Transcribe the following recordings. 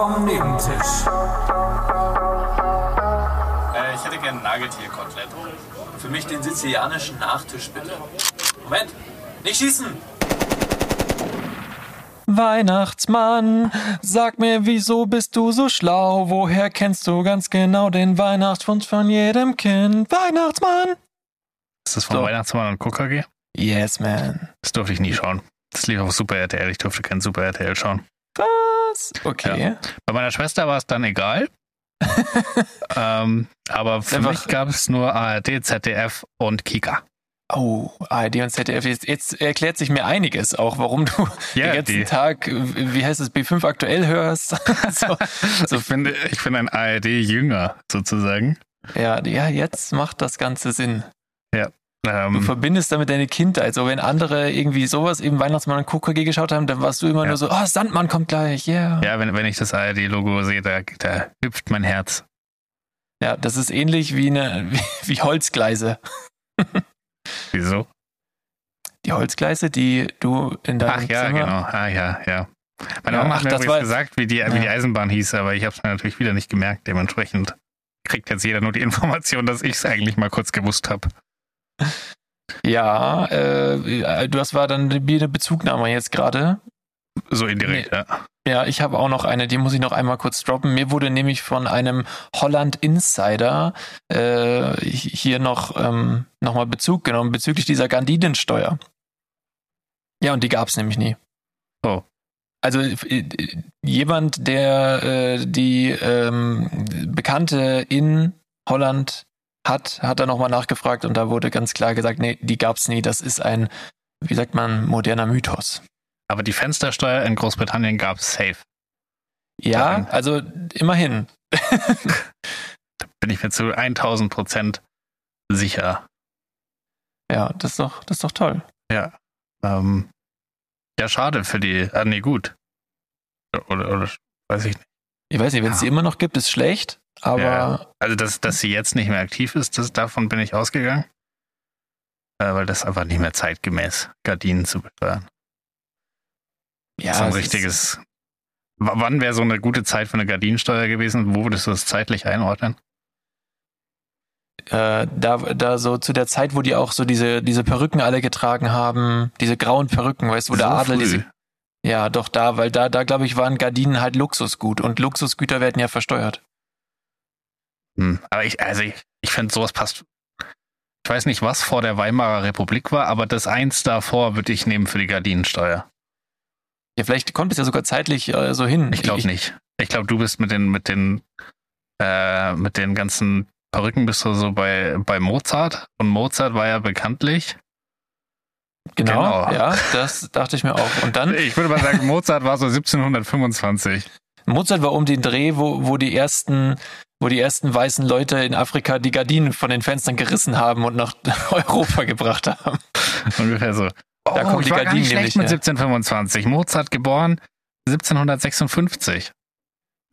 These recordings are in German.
vom Nebentisch. Äh, ich hätte gerne Nageltierkotelett. Für mich den sizilianischen Nachtisch, bitte. Moment, nicht schießen! Weihnachtsmann, sag mir, wieso bist du so schlau? Woher kennst du ganz genau den Weihnachtswunsch von jedem Kind? Weihnachtsmann! Ist das von So. Weihnachtsmann und KKG? Yes, man. Das durfte ich nie schauen. Das lief auf Super RTL. Ich durfte kein Super RTL schauen. Was? Okay. Bei meiner Schwester war es dann egal. ähm, aber für Einfach- mich gab es nur ARD, ZDF und Kika. Oh, ARD und ZDF. Jetzt, jetzt erklärt sich mir einiges auch, warum du Ja, den ganzen die- Tag, wie heißt es, B5 aktuell hörst. so, so, Ich finde, ich bin ein ARD-Jünger sozusagen. ja, ja, jetzt macht das Ganze Sinn. Du Ähm, verbindest damit deine Kindheit. So, wenn andere irgendwie sowas, eben Weihnachtsmann und KKG geschaut haben, dann warst du immer Ja. nur so, oh, Sandmann kommt gleich, yeah. ja, wenn, wenn ich das ARD-Logo sehe, da, da hüpft mein Herz. Ja, das ist ähnlich wie eine, wie, wie Holzgleise. Wieso? Die Holzgleise, die du in deinem Ach ja, Zimmer. genau. Ah ja, ja. Meine Ja, Mama ach, hat mir das war- gesagt, wie die, wie die Ja. Eisenbahn hieß, aber ich habe es mir natürlich wieder nicht gemerkt. Dementsprechend kriegt jetzt jeder nur die Information, dass ich es eigentlich mal kurz gewusst habe. Ja, äh, du hast war dann eine Bezugnahme jetzt gerade. So indirekt, ja. Ja, ich habe auch noch eine, die muss ich noch einmal kurz droppen. Mir wurde nämlich von einem Holland Insider äh, hier noch ähm, nochmal Bezug genommen bezüglich dieser Gardinensteuer. Ja, und die gab es nämlich nie. Oh. Also äh, jemand, der äh, die ähm, Bekannte in Holland hat, hat da nochmal nachgefragt und da wurde ganz klar gesagt, nee, die gab es nie. Das ist ein, wie sagt man, moderner Mythos. Aber die Fenstersteuer in Großbritannien gab es safe. Ja, Daran- also immerhin. Bin ich mir zu 1000 Prozent sicher. Ja, das ist doch, das ist doch toll. Ja. Ähm, ja, schade für die. Ah, nee, gut. Oder, oder weiß ich nicht. Ich weiß nicht, wenn es Ja. sie immer noch gibt, ist schlecht, aber Ja. Also, dass, dass sie jetzt nicht mehr aktiv ist, das, davon bin ich ausgegangen. Äh, weil das einfach nicht mehr zeitgemäß Gardinen zu besteuern. ja, so ein es richtiges. W wann wäre so eine gute Zeit für eine Gardinensteuer gewesen? Wo würdest du das zeitlich einordnen? Ist, äh, da, da so zu der Zeit, wo die auch so diese, diese Perücken alle getragen haben, diese grauen Perücken, weißt du, wo der So Adler früh. diese. Ja, doch da, weil da, da glaube ich, waren Gardinen halt Luxusgut und Luxusgüter werden ja versteuert. Hm. Aber ich, also ich, ich finde, sowas passt. Ich weiß nicht, was vor der Weimarer Republik war, aber das eins davor würde ich nehmen für die Gardinensteuer. Ja, vielleicht kommt es ja sogar zeitlich äh, so hin. Ich glaube nicht. Ich glaube, du bist mit den, mit den, äh, mit den ganzen Perücken bist du so bei, bei Mozart. Und Mozart war ja bekanntlich. Genau, Genau. ja, das dachte ich mir auch. Und dann, Ich würde mal sagen, Mozart war so 1725. Mozart war um den Dreh, wo, wo die ersten, wo die ersten weißen Leute in Afrika die Gardinen von den Fenstern gerissen haben und nach Europa gebracht haben. Ungefähr so. Oh, Da ich die Gardinen nämlich mit her. 1725. Mozart geboren 1756.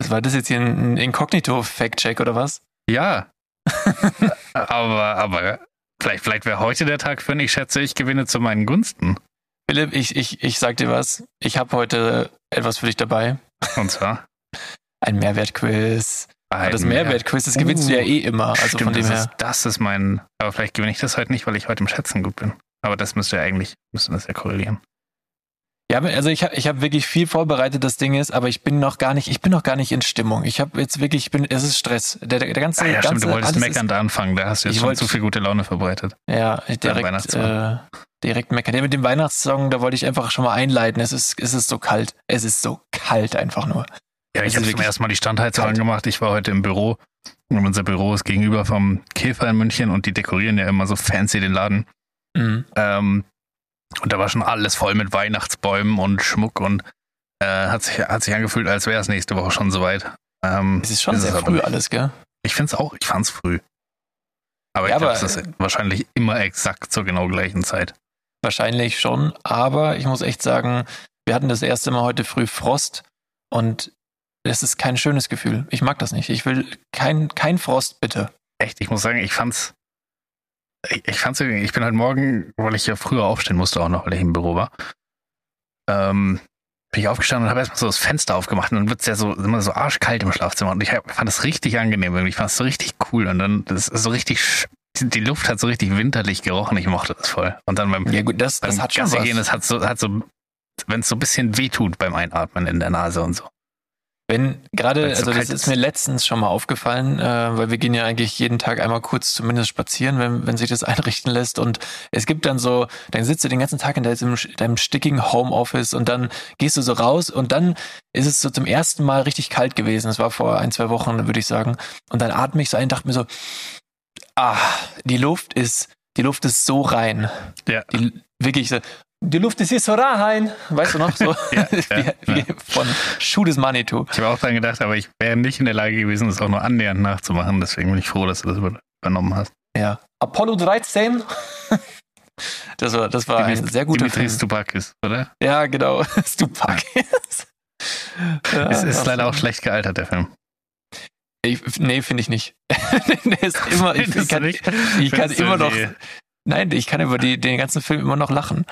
Was war das jetzt hier ein Inkognito-Fact-Check oder was? Ja. aber, aber vielleicht, vielleicht wäre heute der Tag für ihn. Ich schätze, ich gewinne zu meinen Gunsten. Philipp, ich, ich, ich sag dir was. Ich habe heute etwas für dich dabei. Und zwar. Ein Mehrwertquiz. Ein Das Mehrwertquiz, das gewinnst du ja eh immer. Also Stimmt, von dem das, her. ist, das ist mein. Aber vielleicht gewinne ich das heute nicht, weil ich heute im Schätzen gut bin. Aber das müsste ja eigentlich, müsste das ja korrelieren. Ja, also ich habe ich hab wirklich viel vorbereitet, das Ding ist, aber ich bin noch gar nicht, ich bin noch gar nicht in Stimmung. Ich habe jetzt wirklich, ich bin, es ist Stress. Der, der ganze, Ah, ja, ganze stimmt, du wolltest meckern da anfangen. Da hast du jetzt Ich schon wollte- zu viel gute Laune verbreitet. Ja, direkt, äh, direkt meckern. Ja, mit dem Weihnachtssong, da wollte ich einfach schon mal einleiten. Es ist, es ist so kalt. Es ist so kalt einfach nur. Ja, ich ist habe zum wirklich ersten Mal die Standheizung angemacht. Ich war heute im Büro. Und unser Büro ist gegenüber vom Käfer in München und die dekorieren ja immer so fancy den Laden. Mhm. Ähm, und da war schon alles voll mit Weihnachtsbäumen und Schmuck und äh, hat, sich, hat sich angefühlt, als wäre es nächste Woche schon soweit. Ähm, Es ist schon ist sehr früh nicht. alles, gell? Ich finde es auch, ich fand es früh. Aber Ja, ich glaube, es ist wahrscheinlich immer exakt zur genau gleichen Zeit. Wahrscheinlich schon, aber ich muss echt sagen, wir hatten das erste Mal heute früh Frost und es ist kein schönes Gefühl. Ich mag das nicht. Ich will kein, kein Frost, bitte. Echt, ich muss sagen, ich fand's. Ich, ich fand's irgendwie, ich bin heute Morgen, weil ich ja früher aufstehen musste, auch noch, weil ich im Büro war. Ähm, bin ich aufgestanden und habe erstmal so das Fenster aufgemacht und dann wird es ja so immer so arschkalt im Schlafzimmer und ich fand das richtig angenehm irgendwie. Ich fand es so richtig cool und dann das ist so richtig die, Luft hat so richtig winterlich gerochen. Ich mochte das voll. Und dann beim, Ja gut, das, beim das hat schon Gassi was. gehen, das hat so, hat so, wenn es so ein bisschen wehtut beim Einatmen in der Nase und so. Wenn gerade, also das ist mir letztens schon mal aufgefallen, äh, weil wir gehen ja eigentlich jeden Tag einmal kurz zumindest spazieren, wenn, wenn sich das einrichten lässt. Und es gibt dann so, dann sitzt du den ganzen Tag in deinem, deinem stickigen Homeoffice und dann gehst du so raus und dann ist es so zum ersten Mal richtig kalt gewesen. Das war vor ein, zwei Wochen, würde ich sagen. Und dann atme ich so ein und dachte mir so, ah, die Luft ist, die Luft ist so rein. Ja. Die, wirklich so, die Luft ist hier so rein. Weißt du noch? So Ja, wie, ja, wie von Schuh des Manitou. Ich habe auch dran gedacht, aber ich wäre nicht in der Lage gewesen, das auch nur annähernd nachzumachen. Deswegen bin ich froh, dass du das über- übernommen hast. Ja. Apollo 13. Das war, das war ein sehr guter Dimitris Film. Stupakis, oder? Ja, genau. Stupak. ja, es ist ja. leider auch schlecht gealtert, der Film. Ich, nee, finde ich nicht. Der ist immer, ich, ich kann, ich kann immer noch, nein, ich kann über die, den ganzen Film immer noch lachen.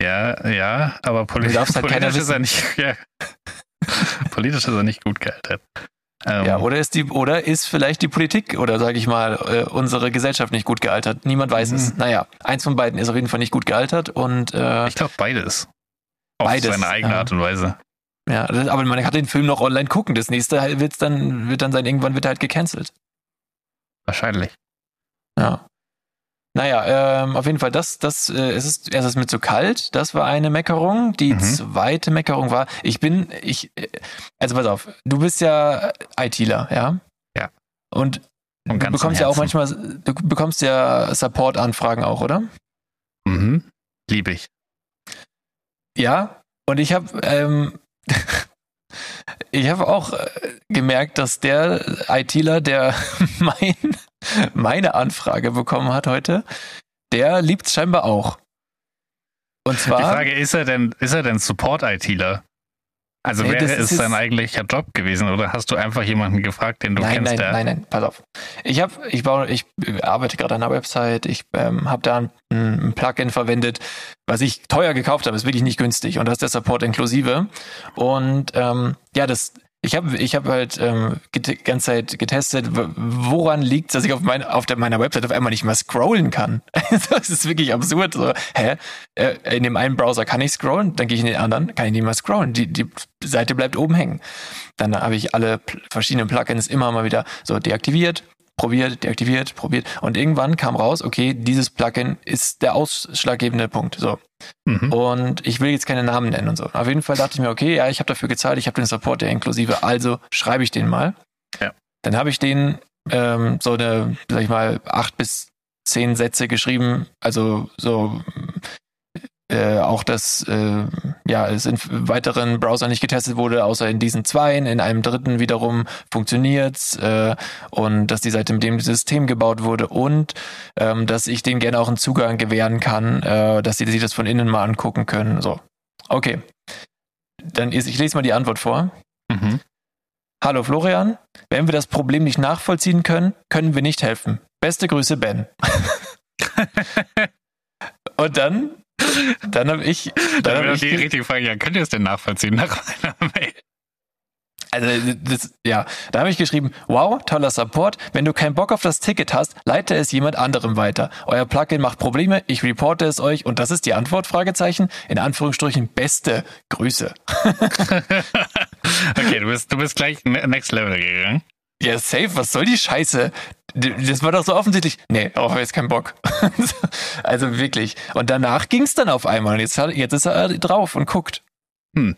Ja, ja, aber poli Du darfst halt politisch ist er nicht, ja. politisch ist er nicht gut gealtert. Ähm, Ja, oder ist die, oder ist vielleicht die Politik oder sage ich mal äh, unsere Gesellschaft nicht gut gealtert? Niemand weiß es. Mhm. Naja, eins von beiden ist auf jeden Fall nicht gut gealtert und äh, ich glaube beides. Auf Beides, seine eigene. Art und Weise. ja, aber man kann den Film noch online gucken. Das nächste wird's dann wird dann sein, irgendwann wird er halt gecancelt. Wahrscheinlich. Ja. Naja, ähm, auf jeden Fall, das, das, äh, es ist, es ist mir zu kalt. Das war eine Meckerung. Die Mhm. zweite Meckerung war, ich bin, ich, äh, also pass auf, du bist ja ITler, ja? Ja. Und du bekommst ja auch manchmal, du bekommst ja Support-Anfragen auch, oder? Mhm. Liebe ich. Ja. Und ich habe, ähm, ich habe auch äh, gemerkt, dass der ITler, der mein, meine Anfrage bekommen hat heute, der liebt scheinbar auch. Und zwar. Die Frage, ist er denn, ist er denn Support-ITler? Also Nee, wäre das es jetzt- eigentlicher Job gewesen oder hast du einfach jemanden gefragt, den du nein, kennst, nein, der nein, nein, pass auf. Ich habe, ich baue, ich arbeite gerade an einer Website. Ich ähm, habe da ein, ein Plugin verwendet, was ich teuer gekauft habe. Ist wirklich nicht günstig und da ist der Support inklusive. Und ähm, ja, das, ich habe, ich habe halt ähm, die ganze Zeit getestet, woran liegt, dass ich auf, mein, auf der, meiner Website auf einmal nicht mehr scrollen kann. das ist wirklich absurd. So, hä? Äh, In dem einen Browser kann ich scrollen, dann gehe ich in den anderen, kann ich nicht mehr scrollen. Die, die Seite bleibt oben hängen. Dann habe ich alle verschiedenen Plugins immer mal wieder so deaktiviert, probiert, deaktiviert, probiert. Und irgendwann kam raus, okay, dieses Plugin ist der ausschlaggebende Punkt. So. Mhm. Und ich will jetzt keine Namen nennen und so. Auf jeden Fall dachte ich mir, okay, ja, ich habe dafür gezahlt, ich habe den Support der inklusive, also schreibe ich den mal. Ja. Dann habe ich den ähm, so eine, sag ich mal, acht bis zehn Sätze geschrieben, also so äh, auch, dass äh, ja es in weiteren Browsern nicht getestet wurde, außer in diesen zweien. In einem dritten wiederum funktioniert's äh, und dass die Seite mit dem System gebaut wurde und ähm, dass ich denen gerne auch einen Zugang gewähren kann, äh, dass sie sich das von innen mal angucken können. So, okay. Dann ist, ich lese mal die Antwort vor. Mhm. Hallo Florian, wenn wir das Problem nicht nachvollziehen können, können wir nicht helfen. Beste Grüße, Ben. Und dann, dann habe ich, dann Dann hab wäre ich die richtige Frage, ja, könnt ihr es denn nachvollziehen nach meiner Mail? Also, das, ja, da habe ich geschrieben, wow, toller Support. Wenn du keinen Bock auf das Ticket hast, leite es jemand anderem weiter. Euer Plugin macht Probleme, ich reporte es euch und das ist die Antwort, Fragezeichen. In Anführungsstrichen, beste Grüße. Okay, du bist, du bist gleich ne- next level gegangen. Ja, safe, was soll die Scheiße? Das war doch so offensichtlich. Nee, darauf habe ich jetzt keinen Bock. also wirklich. Und danach ging es dann auf einmal. Und jetzt, hat- jetzt ist er drauf und guckt. Ging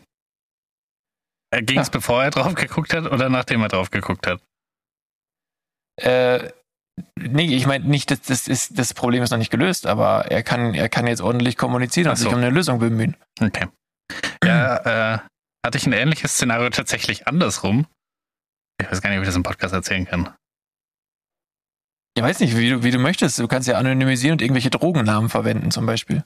es, Ja. bevor er drauf geguckt hat oder nachdem er drauf geguckt hat? Äh, nee, ich meine nicht, das, das, ist, das Problem ist noch nicht gelöst, aber er kann, er kann jetzt ordentlich kommunizieren und so. sich um eine Lösung bemühen. Okay. Ja, äh, hatte ich ein ähnliches Szenario tatsächlich andersrum. Ich weiß gar nicht, ob ich das im Podcast erzählen kann. Ich weiß nicht, wie du, wie du möchtest. Du kannst ja anonymisieren und irgendwelche Drogennamen verwenden, zum Beispiel.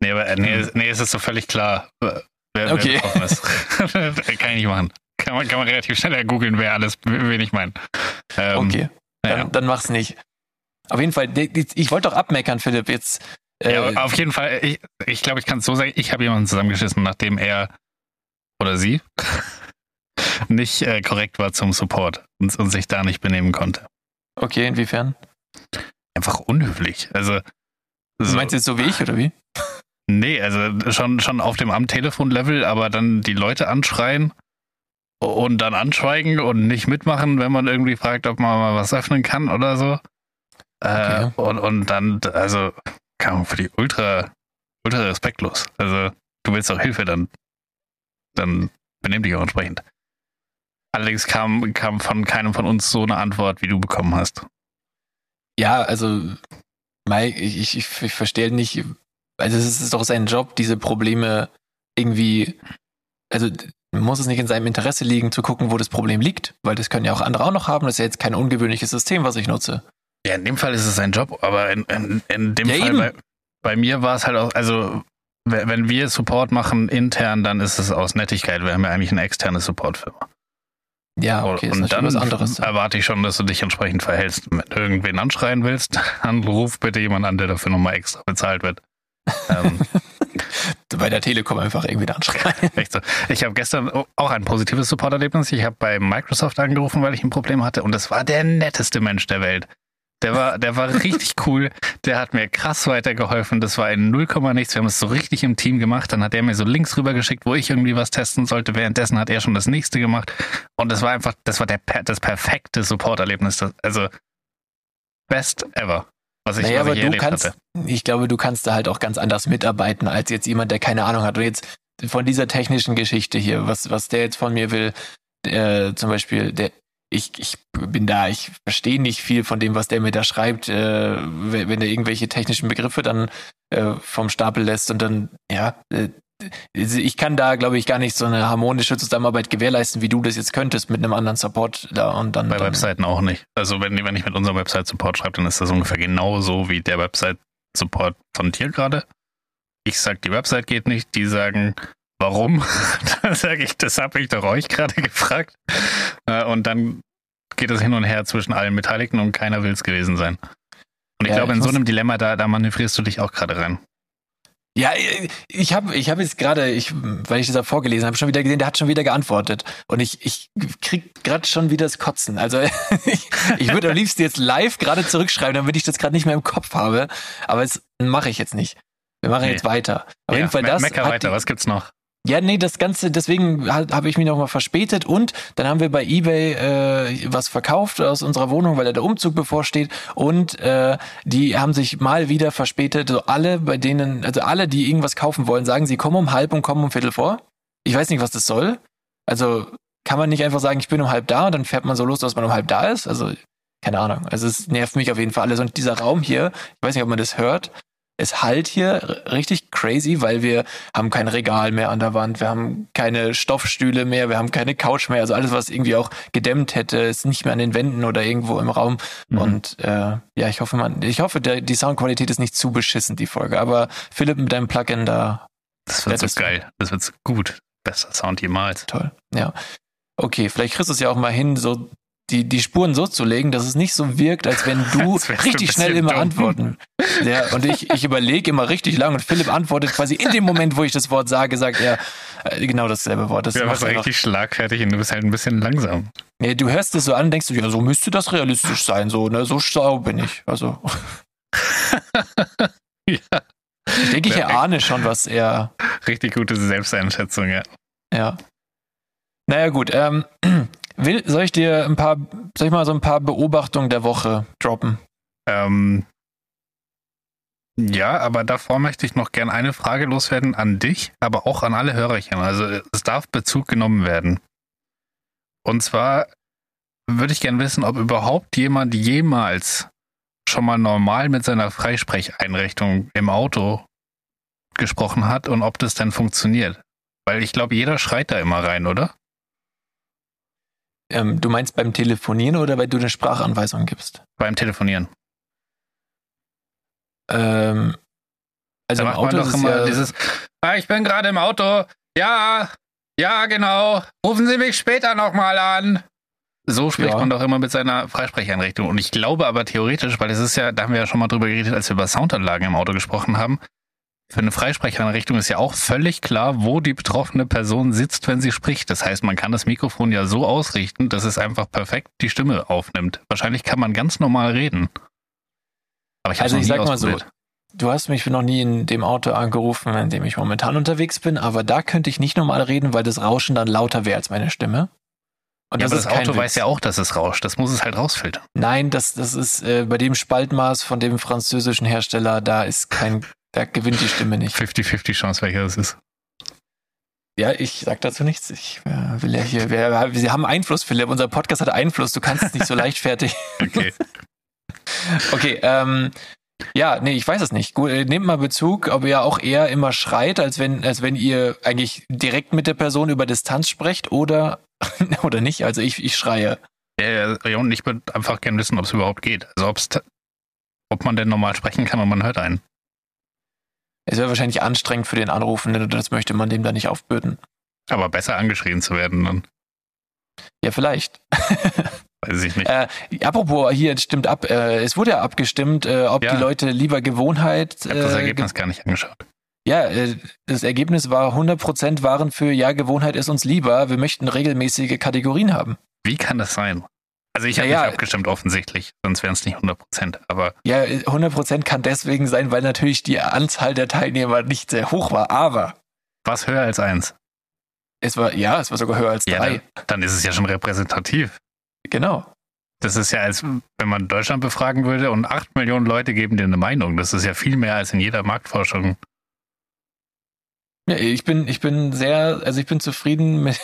Nee, aber äh, nee, nee, es ist so völlig klar, wer, wer Okay. betroffen ist. kann ich nicht machen. Kann man, kann man relativ schnell googeln, wer alles, wen ich meine. Ähm, Okay, dann, naja. dann mach's nicht. Auf jeden Fall, ich wollte doch abmeckern, Philipp. Jetzt, Ja, Äh, auf jeden Fall, ich glaube, ich, glaub, ich kann es so sagen, ich habe jemanden zusammengeschissen, nachdem er oder sie nicht äh, korrekt war zum Support und, und sich da nicht benehmen konnte. okay, inwiefern? Einfach unhöflich. Also, Du so, meinst jetzt so wie ich oder wie? nee, also schon, schon auf dem Am-Telefon-Level, aber dann die Leute anschreien und dann anschweigen und nicht mitmachen, wenn man irgendwie fragt, ob man mal was öffnen kann oder so. Äh, Okay. und, und dann, also, kam für die ultra, ultra respektlos. Also, du willst auch Hilfe, dann, dann benimm dich auch entsprechend. Allerdings kam, kam von keinem von uns so eine Antwort, wie du bekommen hast. Ja, also, Mike, ich, ich, ich, verstehe nicht, also es ist doch sein Job, diese Probleme irgendwie, also muss es nicht in seinem Interesse liegen, zu gucken, wo das Problem liegt, weil das können ja auch andere auch noch haben. Das ist ja jetzt kein ungewöhnliches System, was ich nutze. Ja, in dem Fall ist es sein Job, aber in, in, in dem Ja, Fall bei, bei mir war es halt auch, also we- wenn wir Support machen intern, dann ist es aus Nettigkeit. Wir haben ja eigentlich eine externe Support-Firma. Ja, okay, und natürlich dann was anderes. erwarte ich schon, dass du dich entsprechend verhältst. Wenn du irgendwen anschreien willst, dann ruf bitte jemand an, der dafür nochmal extra bezahlt wird. ähm, Bei der Telekom einfach irgendwie da anschreien. echt so. Ich habe gestern auch ein positives Support-Erlebnis. Ich habe bei Microsoft angerufen, weil ich ein Problem hatte. Und das war der netteste Mensch der Welt. Der war, der war richtig cool. Der hat mir krass weitergeholfen. Das war in 0, nichts. Wir haben es so richtig im Team gemacht. Dann hat er mir so Links rüber geschickt, wo ich irgendwie was testen sollte. Währenddessen hat er schon das nächste gemacht. Und das war einfach, das war der, das perfekte Support-Erlebnis. Also, best ever. Was ich, Naja, was aber ich du kannst, hatte. ich glaube, du kannst da halt auch ganz anders mitarbeiten als jetzt jemand, der keine Ahnung hat. Und jetzt von dieser technischen Geschichte hier, was, was der jetzt von mir will, äh, zum Beispiel, der, ich, ich bin da, ich verstehe nicht viel von dem, was der mir da schreibt, äh, wenn, wenn er irgendwelche technischen Begriffe dann äh, vom Stapel lässt und dann, ja, äh, also ich kann da, glaube ich, gar nicht so eine harmonische Zusammenarbeit gewährleisten, wie du das jetzt könntest mit einem anderen Support da und dann. Bei dann, Webseiten auch nicht. Also wenn, wenn ich mit unserem Website-Support schreibe, dann ist das ungefähr genauso wie der Website-Support von dir gerade. Ich sag, die Website geht nicht, die sagen, warum? dann sage ich, das habe ich doch euch gerade gefragt. Äh, Und dann geht es hin und her zwischen allen Beteiligten und keiner will es gewesen sein. Und ich Ja, glaube, ich in so muss- einem Dilemma, da, da manövrierst du dich auch gerade rein. Ja, ich habe ich hab jetzt gerade, ich, weil ich das da vorgelesen habe, schon wieder gesehen, der hat schon wieder geantwortet. Und ich, ich krieg gerade schon wieder das Kotzen. Also ich, ich würde am liebsten jetzt live gerade zurückschreiben, damit ich das gerade nicht mehr im Kopf habe. Aber das mache ich jetzt nicht. Wir machen Nee. jetzt weiter. Auf Ja, jeden Fall das. Mecker weiter, die- was gibt's noch? Ja, nee, das Ganze, deswegen ha- habe ich mich nochmal verspätet und dann haben wir bei Ebay äh, was verkauft aus unserer Wohnung, weil da der Umzug bevorsteht und äh, die haben sich mal wieder verspätet. So alle, bei denen, also alle, die irgendwas kaufen wollen, sagen, sie kommen um halb und kommen um Viertel vor. Ich weiß nicht, was das soll. Also kann man nicht einfach sagen, ich bin um halb da und dann fährt man so los, dass man um halb da ist. Also keine Ahnung. Also es nervt mich auf jeden Fall alles. Und dieser Raum hier, ich weiß nicht, ob man das hört, es halt hier richtig crazy, weil wir haben kein Regal mehr an der Wand, wir haben keine Stoffstühle mehr, wir haben keine Couch mehr. Also alles, was irgendwie auch gedämmt hätte, ist nicht mehr an den Wänden oder irgendwo im Raum. Mhm. Und äh, ja, ich hoffe, man, ich hoffe, der, die Soundqualität ist nicht zu beschissen, die Folge. Aber Philipp mit deinem Plugin da Das wird so das- geil. Das wird so gut. Bester Sound jemals. toll. Ja. Okay, vielleicht kriegst du es ja auch mal hin, so die, die Spuren so zu legen, dass es nicht so wirkt, als wenn du richtig schnell immer dumm. antworten. Ja, und ich, ich überlege immer richtig lang und Philipp antwortet quasi in dem Moment, wo ich das Wort sage, sagt er äh, genau dasselbe Wort. Das Ja, was richtig schlagfertig und du bist halt ein bisschen langsam. Nee, du hörst es so an, denkst du, ja, so müsste das realistisch sein, so, ne, so schlau bin ich. Also, Ja. ich denke, ich erahne schon, was er, Richtig gute Selbsteinschätzung, ja. ja. Naja, gut, ähm, will, soll ich dir ein paar, soll ich mal so ein paar Beobachtungen der Woche droppen? Ähm, ja, aber davor möchte ich noch gern eine Frage loswerden an dich, aber auch an alle Hörerchen. Also es darf Bezug genommen werden. Und zwar würde ich gern wissen, ob überhaupt jemand jemals schon mal normal mit seiner Freisprecheinrichtung im Auto gesprochen hat und ob das denn funktioniert. Weil ich glaube, jeder schreit da immer rein, oder? Ähm, du meinst beim Telefonieren oder weil du eine Sprachanweisung gibst? Beim Telefonieren. Ähm, also Da im macht man Auto doch immer ja, dieses, ah, ich bin gerade im Auto. Ja, ja, genau. Rufen Sie mich später nochmal an. So spricht Ja. man doch immer mit seiner Freisprecheinrichtung. Und ich glaube aber theoretisch, weil es ist ja, da haben wir ja schon mal drüber geredet, als wir über Soundanlagen im Auto gesprochen haben, für eine Freisprecheinrichtung ist ja auch völlig klar, wo die betroffene Person sitzt, wenn sie spricht. Das heißt, man kann das Mikrofon ja so ausrichten, dass es einfach perfekt die Stimme aufnimmt. Wahrscheinlich kann man ganz normal reden. Aber ich Also ich sag mal so, du hast mich noch nie in dem Auto angerufen, in dem ich momentan unterwegs bin, aber da könnte ich nicht normal reden, weil das Rauschen dann lauter wäre als meine Stimme. Und Ja, aber das kein Auto Witz. weiß ja auch, dass es rauscht. Das muss es halt rausfiltern. Nein, das, das ist äh, bei dem Spaltmaß von dem französischen Hersteller, da ist kein, da gewinnt die Stimme nicht. 50-50 Chance, welcher das ist. Ja, ich sag dazu nichts. Ich äh, will ja hier, wir, wir haben Einfluss, Philipp. Unser Podcast hat Einfluss. Du kannst es nicht so leichtfertig. Okay. Okay, ähm, ja, nee, ich weiß es nicht. Gut, äh, nehmt mal Bezug, ob ihr auch eher immer schreit, als wenn, als wenn ihr eigentlich direkt mit der Person über Distanz sprecht oder, oder nicht. Also ich, ich schreie. Ja, ja, und ich würde einfach gerne wissen, ob es überhaupt geht. Also ob's, ob man denn normal sprechen kann und man hört einen. Es wäre wahrscheinlich anstrengend für den Anrufenden und das möchte man dem da nicht aufbürden. Aber besser angeschrien zu werden, dann Ja, vielleicht. weiß ich nicht. Äh, apropos, hier stimmt ab. Äh, es wurde ja abgestimmt, äh, ob Ja. die Leute lieber Gewohnheit. Ich habe das äh, Ergebnis gar nicht angeschaut. Ja, äh, das Ergebnis war 100% waren für Ja, Gewohnheit ist uns lieber. Wir möchten regelmäßige Kategorien haben. Wie kann das sein? Also ich habe Naja, nicht abgestimmt offensichtlich, sonst wären es nicht 100 Prozent. Aber Ja, 100% kann deswegen sein, weil natürlich die Anzahl der Teilnehmer nicht sehr hoch war. Aber was höher als eins? es war, ja, es war sogar höher als Ja, drei. dann, dann ist es ja schon repräsentativ. Genau. Das ist ja, als wenn man Deutschland befragen würde und acht Millionen Leute geben dir eine Meinung. Das ist ja viel mehr als in jeder Marktforschung. Ja, ich bin, ich bin sehr, also ich bin zufrieden mit,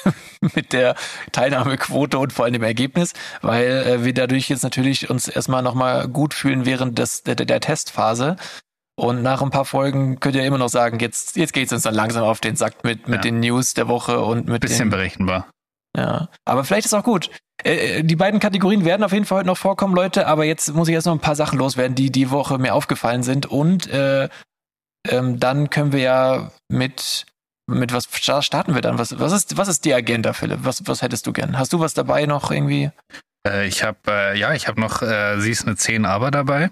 mit der Teilnahmequote und vor allem dem Ergebnis, weil äh, wir dadurch jetzt natürlich uns erstmal nochmal gut fühlen während des, der, der Testphase. Und nach ein paar Folgen könnt ihr immer noch sagen, jetzt, jetzt geht's uns dann langsam auf den Sack mit, mit Ja. den News der Woche und mit Bisschen den, berechenbar. Ja, aber vielleicht ist auch gut. Äh, äh, die beiden Kategorien werden auf jeden Fall heute noch vorkommen, Leute, aber jetzt muss ich erst noch ein paar Sachen loswerden, die die Woche mir aufgefallen sind. Und äh, ähm, dann können wir ja mit, mit was sta- starten wir dann? Was, was, ist, was ist die Agenda, Philipp? Was, was hättest du gern? Hast du was dabei noch irgendwie? Äh, ich habe, äh, ja, ich habe noch, äh, sie ist eine 10 aber dabei.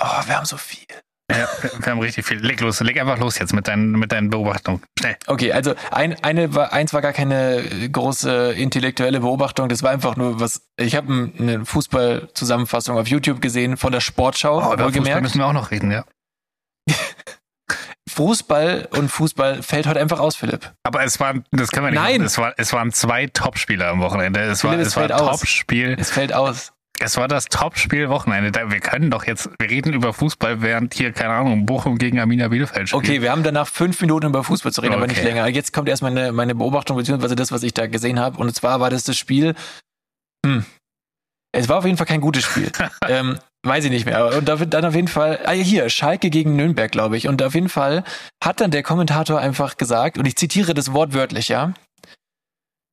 Oh, wir haben so viel. Ja, wir, haben richtig viel. Leg los, leg einfach los jetzt mit deinen, mit deinen Beobachtungen. Schnell. Okay, also ein, eine eins war gar keine große intellektuelle Beobachtung, das war einfach nur was. Ich habe eine Fußballzusammenfassung auf YouTube gesehen von der Sportschau, Oh, über Fußball müssen wir auch noch reden, ja. Fußball und Fußball fällt heute einfach aus, Philipp. Aber es waren, das können wir nicht Nein. machen. Es, war, es waren zwei Topspieler am Wochenende. Es war, Philipp, es es war fällt aus. Topspiel. Es fällt aus. Es war das Topspiel Wochenende. Wir können doch jetzt, wir reden über Fußball, während hier, keine Ahnung, Bochum gegen Arminia Bielefeld spielt. Okay, wir haben danach fünf Minuten über Fußball zu reden, aber nicht Okay. länger. Jetzt kommt erst meine, meine Beobachtung, beziehungsweise das, was ich da gesehen habe. Und zwar war das das Spiel. Hm. Es war auf jeden Fall kein gutes Spiel. ähm, weiß ich nicht mehr. Und da- dann auf jeden Fall, ah, hier, Schalke gegen Nürnberg, glaube ich. Und auf jeden Fall hat dann der Kommentator einfach gesagt, und ich zitiere das wortwörtlich, ja.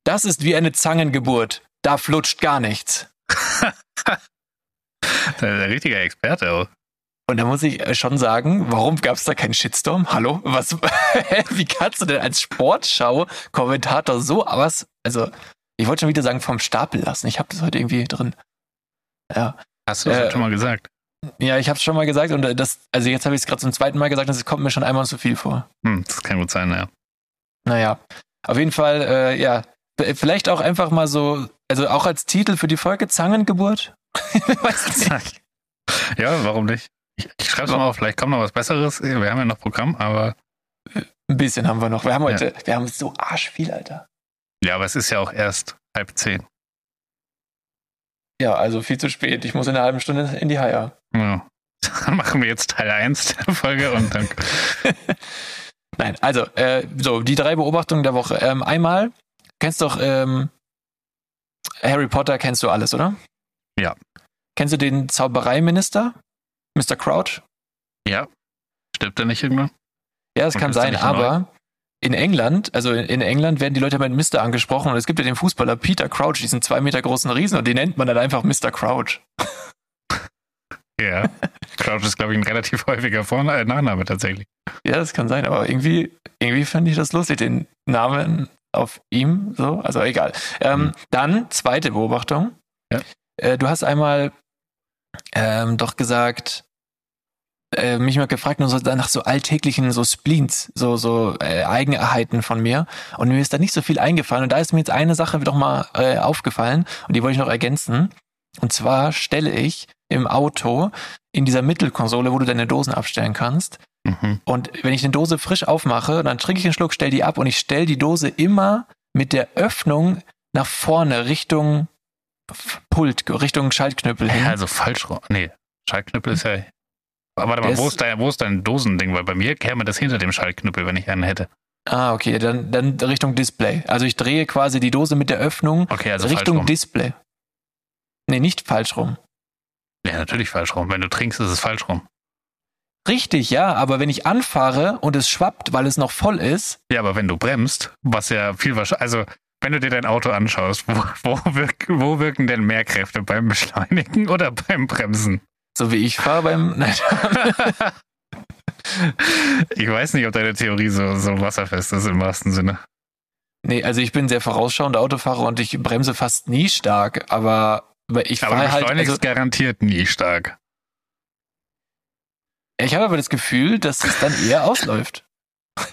Das ist wie eine Zangengeburt. Da flutscht gar nichts. Der, der richtige Experte auch. Und da muss ich äh, schon sagen, warum gab es da keinen Shitstorm? Hallo? Was? Wie kannst du denn als Sportschau-Kommentator so was? Also, ich wollte schon wieder sagen, vom Stapel lassen. Ich habe das heute irgendwie drin. Ja. Hast du das Äh, schon mal gesagt? Ja, ich habe es schon mal gesagt und äh, das, also jetzt habe ich es gerade zum zweiten Mal gesagt und es kommt mir schon einmal zu viel vor. Hm, das kann gut sein, ja. Naja, auf jeden Fall, äh, ja, v- vielleicht auch einfach mal so, also auch als Titel für die Folge Zangengeburt. Weiß nicht. Ja, warum nicht? Ich, ich schreibe es mal auf, vielleicht kommt noch was Besseres. Wir haben ja noch Programm, aber Ein bisschen haben wir noch. Wir haben heute, wir haben so arschviel, Alter. ja, aber es ist ja auch erst halb zehn. Ja, also viel zu spät. Ich muss in einer halben Stunde in die Haia. Ja. Dann machen wir jetzt Teil 1 der Folge und dann. Nein, also, äh, so, die drei Beobachtungen der Woche. Ähm, einmal, kennst doch ähm, Harry Potter, kennst du alles, oder? Ja. Kennst du den Zaubereiminister? Mr. Crouch? Ja. Stirbt er nicht irgendwann? Ja, es kann sein, aber in England, also in, England werden die Leute mit Mr. angesprochen und es gibt ja den Fußballer Peter Crouch, diesen zwei Meter großen Riesen und den nennt man dann einfach Mr. Crouch. Ja. Crouch ist, glaube ich, ein relativ häufiger Vor äh, Nachname tatsächlich. Ja, das kann sein, aber irgendwie, irgendwie fand ich das lustig, den Namen auf ihm, so, also egal. Ähm, Mhm. Dann zweite Beobachtung. Ja. Äh, du hast einmal ähm, doch gesagt, äh, mich mal gefragt nur so nach so alltäglichen so Spleens, so so äh, Eigenheiten von mir und mir ist da nicht so viel eingefallen und da ist mir jetzt eine Sache doch mal äh, aufgefallen und die wollte ich noch ergänzen und zwar stelle ich im Auto in dieser Mittelkonsole, wo du deine Dosen abstellen kannst, Mhm. und wenn ich eine Dose frisch aufmache, dann trinke ich einen Schluck, stell die ab und ich stelle die Dose immer mit der Öffnung nach vorne Richtung Pult, Richtung Schaltknüppel hin. Ja, also falsch rum. Nee, Schaltknüppel ist ja. Aber warte mal, wo ist- dein, wo ist dein Dosending? Weil bei mir käme das hinter dem Schaltknüppel, wenn ich einen hätte. Ah, okay, dann, dann Richtung Display. Also ich drehe quasi die Dose mit der Öffnung Okay, also Richtung. Display. Nee, nicht falsch rum. Ja, natürlich falsch rum. Wenn du trinkst, ist es falsch rum. Richtig, ja, aber wenn ich anfahre und es schwappt, weil es noch voll ist, Ja, aber wenn du bremst, was ja viel wahrscheinlich. Also, wenn du dir dein Auto anschaust, wo, wo, wirk, wo wirken denn mehr Kräfte? Beim Beschleunigen oder beim Bremsen? So wie ich fahre beim. Nein. ich weiß nicht, ob deine Theorie so, so wasserfest ist im wahrsten Sinne. nee, also ich bin sehr vorausschauender Autofahrer und ich bremse fast nie stark, aber ich Aber du fahre halt. beschleunigst Also, garantiert nie stark. ich habe aber das Gefühl, dass es dann eher ausläuft.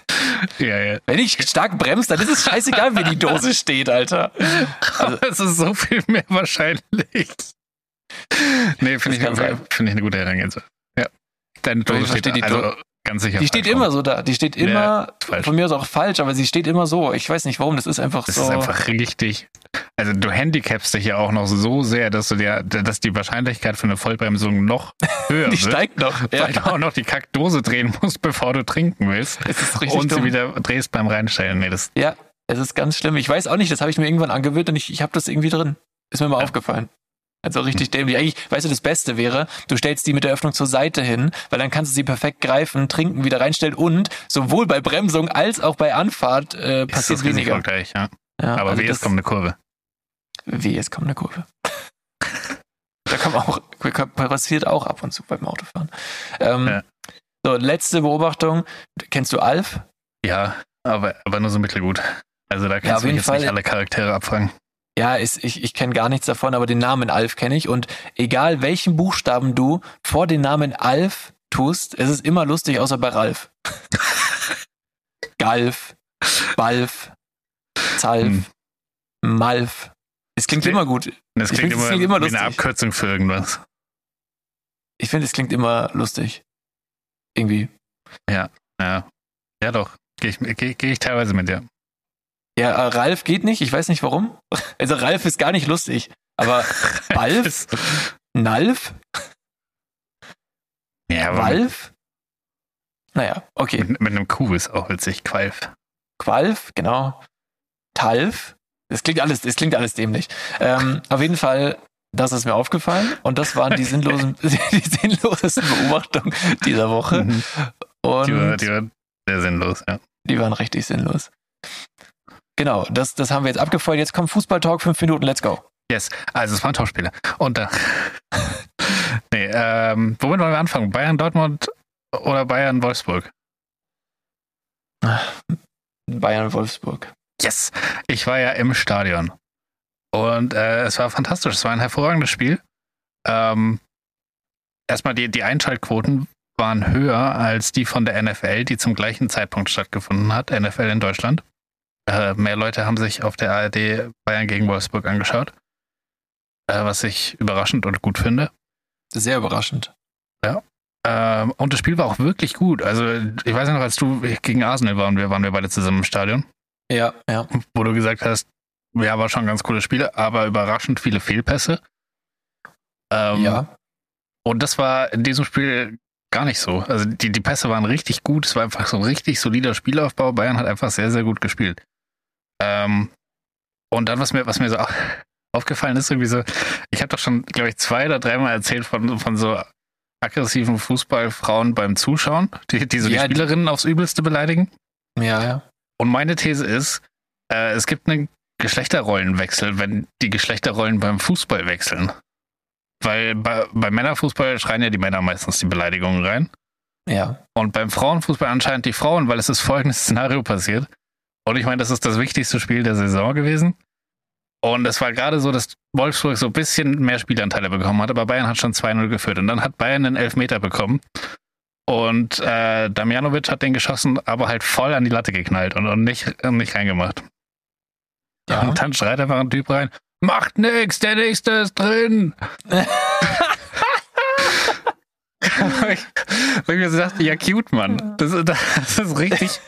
Ja, ja. Wenn ich stark bremse, dann ist es scheißegal, wie die Dose steht, Alter. Aber es ist so viel mehr wahrscheinlich. Nee, finde ich, find ich eine gute Herangehensweise. Ja. Deine Dose steht die also ganz sicher. Die steht immer rum. so da. Die steht Ja, immer, falsch. von mir aus auch falsch, aber sie steht immer so. Ich weiß nicht warum, das ist einfach Das so. ist einfach richtig. Also du handicapst dich ja auch noch so sehr, dass du dir, dass die Wahrscheinlichkeit für eine Vollbremsung noch höher die wird. steigt noch. Ja, Weil du auch noch die Kackdose drehen musst, bevor du trinken willst. es ist richtig Und sie dumm. wieder drehst beim Reinstellen. Nee, das, Ja, es ist ganz schlimm. Ich weiß auch nicht, das habe ich mir irgendwann angewöhnt und ich, ich habe das irgendwie drin. Ist mir mal Ja. aufgefallen. Also richtig dämlich. Eigentlich, weißt du, das Beste wäre, du stellst die mit der Öffnung zur Seite hin, weil dann kannst du sie perfekt greifen, trinken, wieder reinstellen und sowohl bei Bremsung als auch bei Anfahrt äh, passiert weniger. gleich, ja. Ja, Aber also wie, es kommt eine Kurve. Wie, es kommt eine Kurve. da kann man auch, passiert auch ab und zu beim Autofahren. Ähm, Ja. So, letzte Beobachtung. Kennst du Alf? Ja, aber, aber nur so mittelgut. Also da Ja, kannst auf du jetzt Fall. nicht alle Charaktere abfangen. Ja, ist, ich, ich kenne gar nichts davon, aber den Namen Alf kenne ich. Und egal welchen Buchstaben du vor den Namen Alf tust, es ist immer lustig, außer bei Ralf. Galf, Balf, Zalf, Hm. Malf. Es klingt Klingt- immer gut. Das Ich klingt find, immer, klingt immer wie eine lustig. Abkürzung für irgendwas. Ich finde, es klingt immer lustig. Irgendwie. Ja. Ja, doch. Gehe ich, geh, geh ich teilweise mit dir. Ja, äh, Ralf geht nicht, ich weiß nicht warum. Also Ralf ist gar nicht lustig. Aber Balf, Nalf, ja, Walf? Naja, okay. mit, mit einem Q ist auch witzig. Qualf. Qualf, genau. Talf. Das klingt alles, das klingt alles dämlich. Ähm, auf jeden Fall, das ist mir aufgefallen und das waren die sinnlosen, die sinnlosesten Beobachtungen dieser Woche. Mhm. Und Die, war, die war sehr sinnlos, ja. die waren richtig sinnlos. Genau, das, das haben wir jetzt abgefeuert. Jetzt kommt Fußball-Talk, fünf Minuten, let's go. Yes. Also es waren Tauschspiele. Und da. nee, ähm, womit wollen wir anfangen? Bayern, Dortmund oder Bayern, Wolfsburg? Bayern-Wolfsburg. Yes. Ich war ja im Stadion. Und äh, es war fantastisch. Es war ein hervorragendes Spiel. Ähm, erstmal die, die Einschaltquoten waren höher als die von der NFL, die zum gleichen Zeitpunkt stattgefunden hat, NFL in Deutschland. Äh, mehr Leute haben sich auf der ARD Bayern gegen Wolfsburg angeschaut, äh, was ich überraschend und gut finde. Sehr überraschend. Ähm, und das Spiel war auch wirklich gut. Also ich weiß ja noch, als du gegen Arsenal waren, wir waren wir beide zusammen im Stadion, Ja, ja. wo du gesagt hast, ja, war schon ein ganz cooles Spiel, aber überraschend viele Fehlpässe. Ähm, ja. Und das war in diesem Spiel gar nicht so. Also die, die Pässe waren richtig gut. Es war einfach so ein richtig solider Spielaufbau. Bayern hat einfach sehr, sehr gut gespielt. Ähm, und dann, was mir, was mir so au- aufgefallen ist, irgendwie so, ich habe doch schon, glaube ich, zwei oder dreimal erzählt von, von so aggressiven Fußballfrauen beim Zuschauen, die, die so Ja, die die- Spielerinnen aufs Übelste beleidigen. Ja, ja. Und meine These ist, äh, es gibt einen Geschlechterrollenwechsel, wenn die Geschlechterrollen beim Fußball wechseln. Weil bei, bei Männerfußball schreien ja die Männer meistens die Beleidigungen rein. Ja. Und beim Frauenfußball anscheinend die Frauen, weil es ist folgendes Szenario passiert. Und ich meine, das ist das wichtigste Spiel der Saison gewesen. Und es war gerade so, dass Wolfsburg so ein bisschen mehr Spielanteile bekommen hat, aber Bayern hat schon 2-0 geführt. Und dann hat Bayern einen Elfmeter bekommen. Und äh, Damjanovic hat den geschossen, aber halt voll an die Latte geknallt und, und nicht, nicht reingemacht. Ja. Und dann schreit einfach ein Typ rein, macht nix, der nächste ist drin. ich, ich mir so dachte, ja, cute, Mann. Das, das, ist richtig,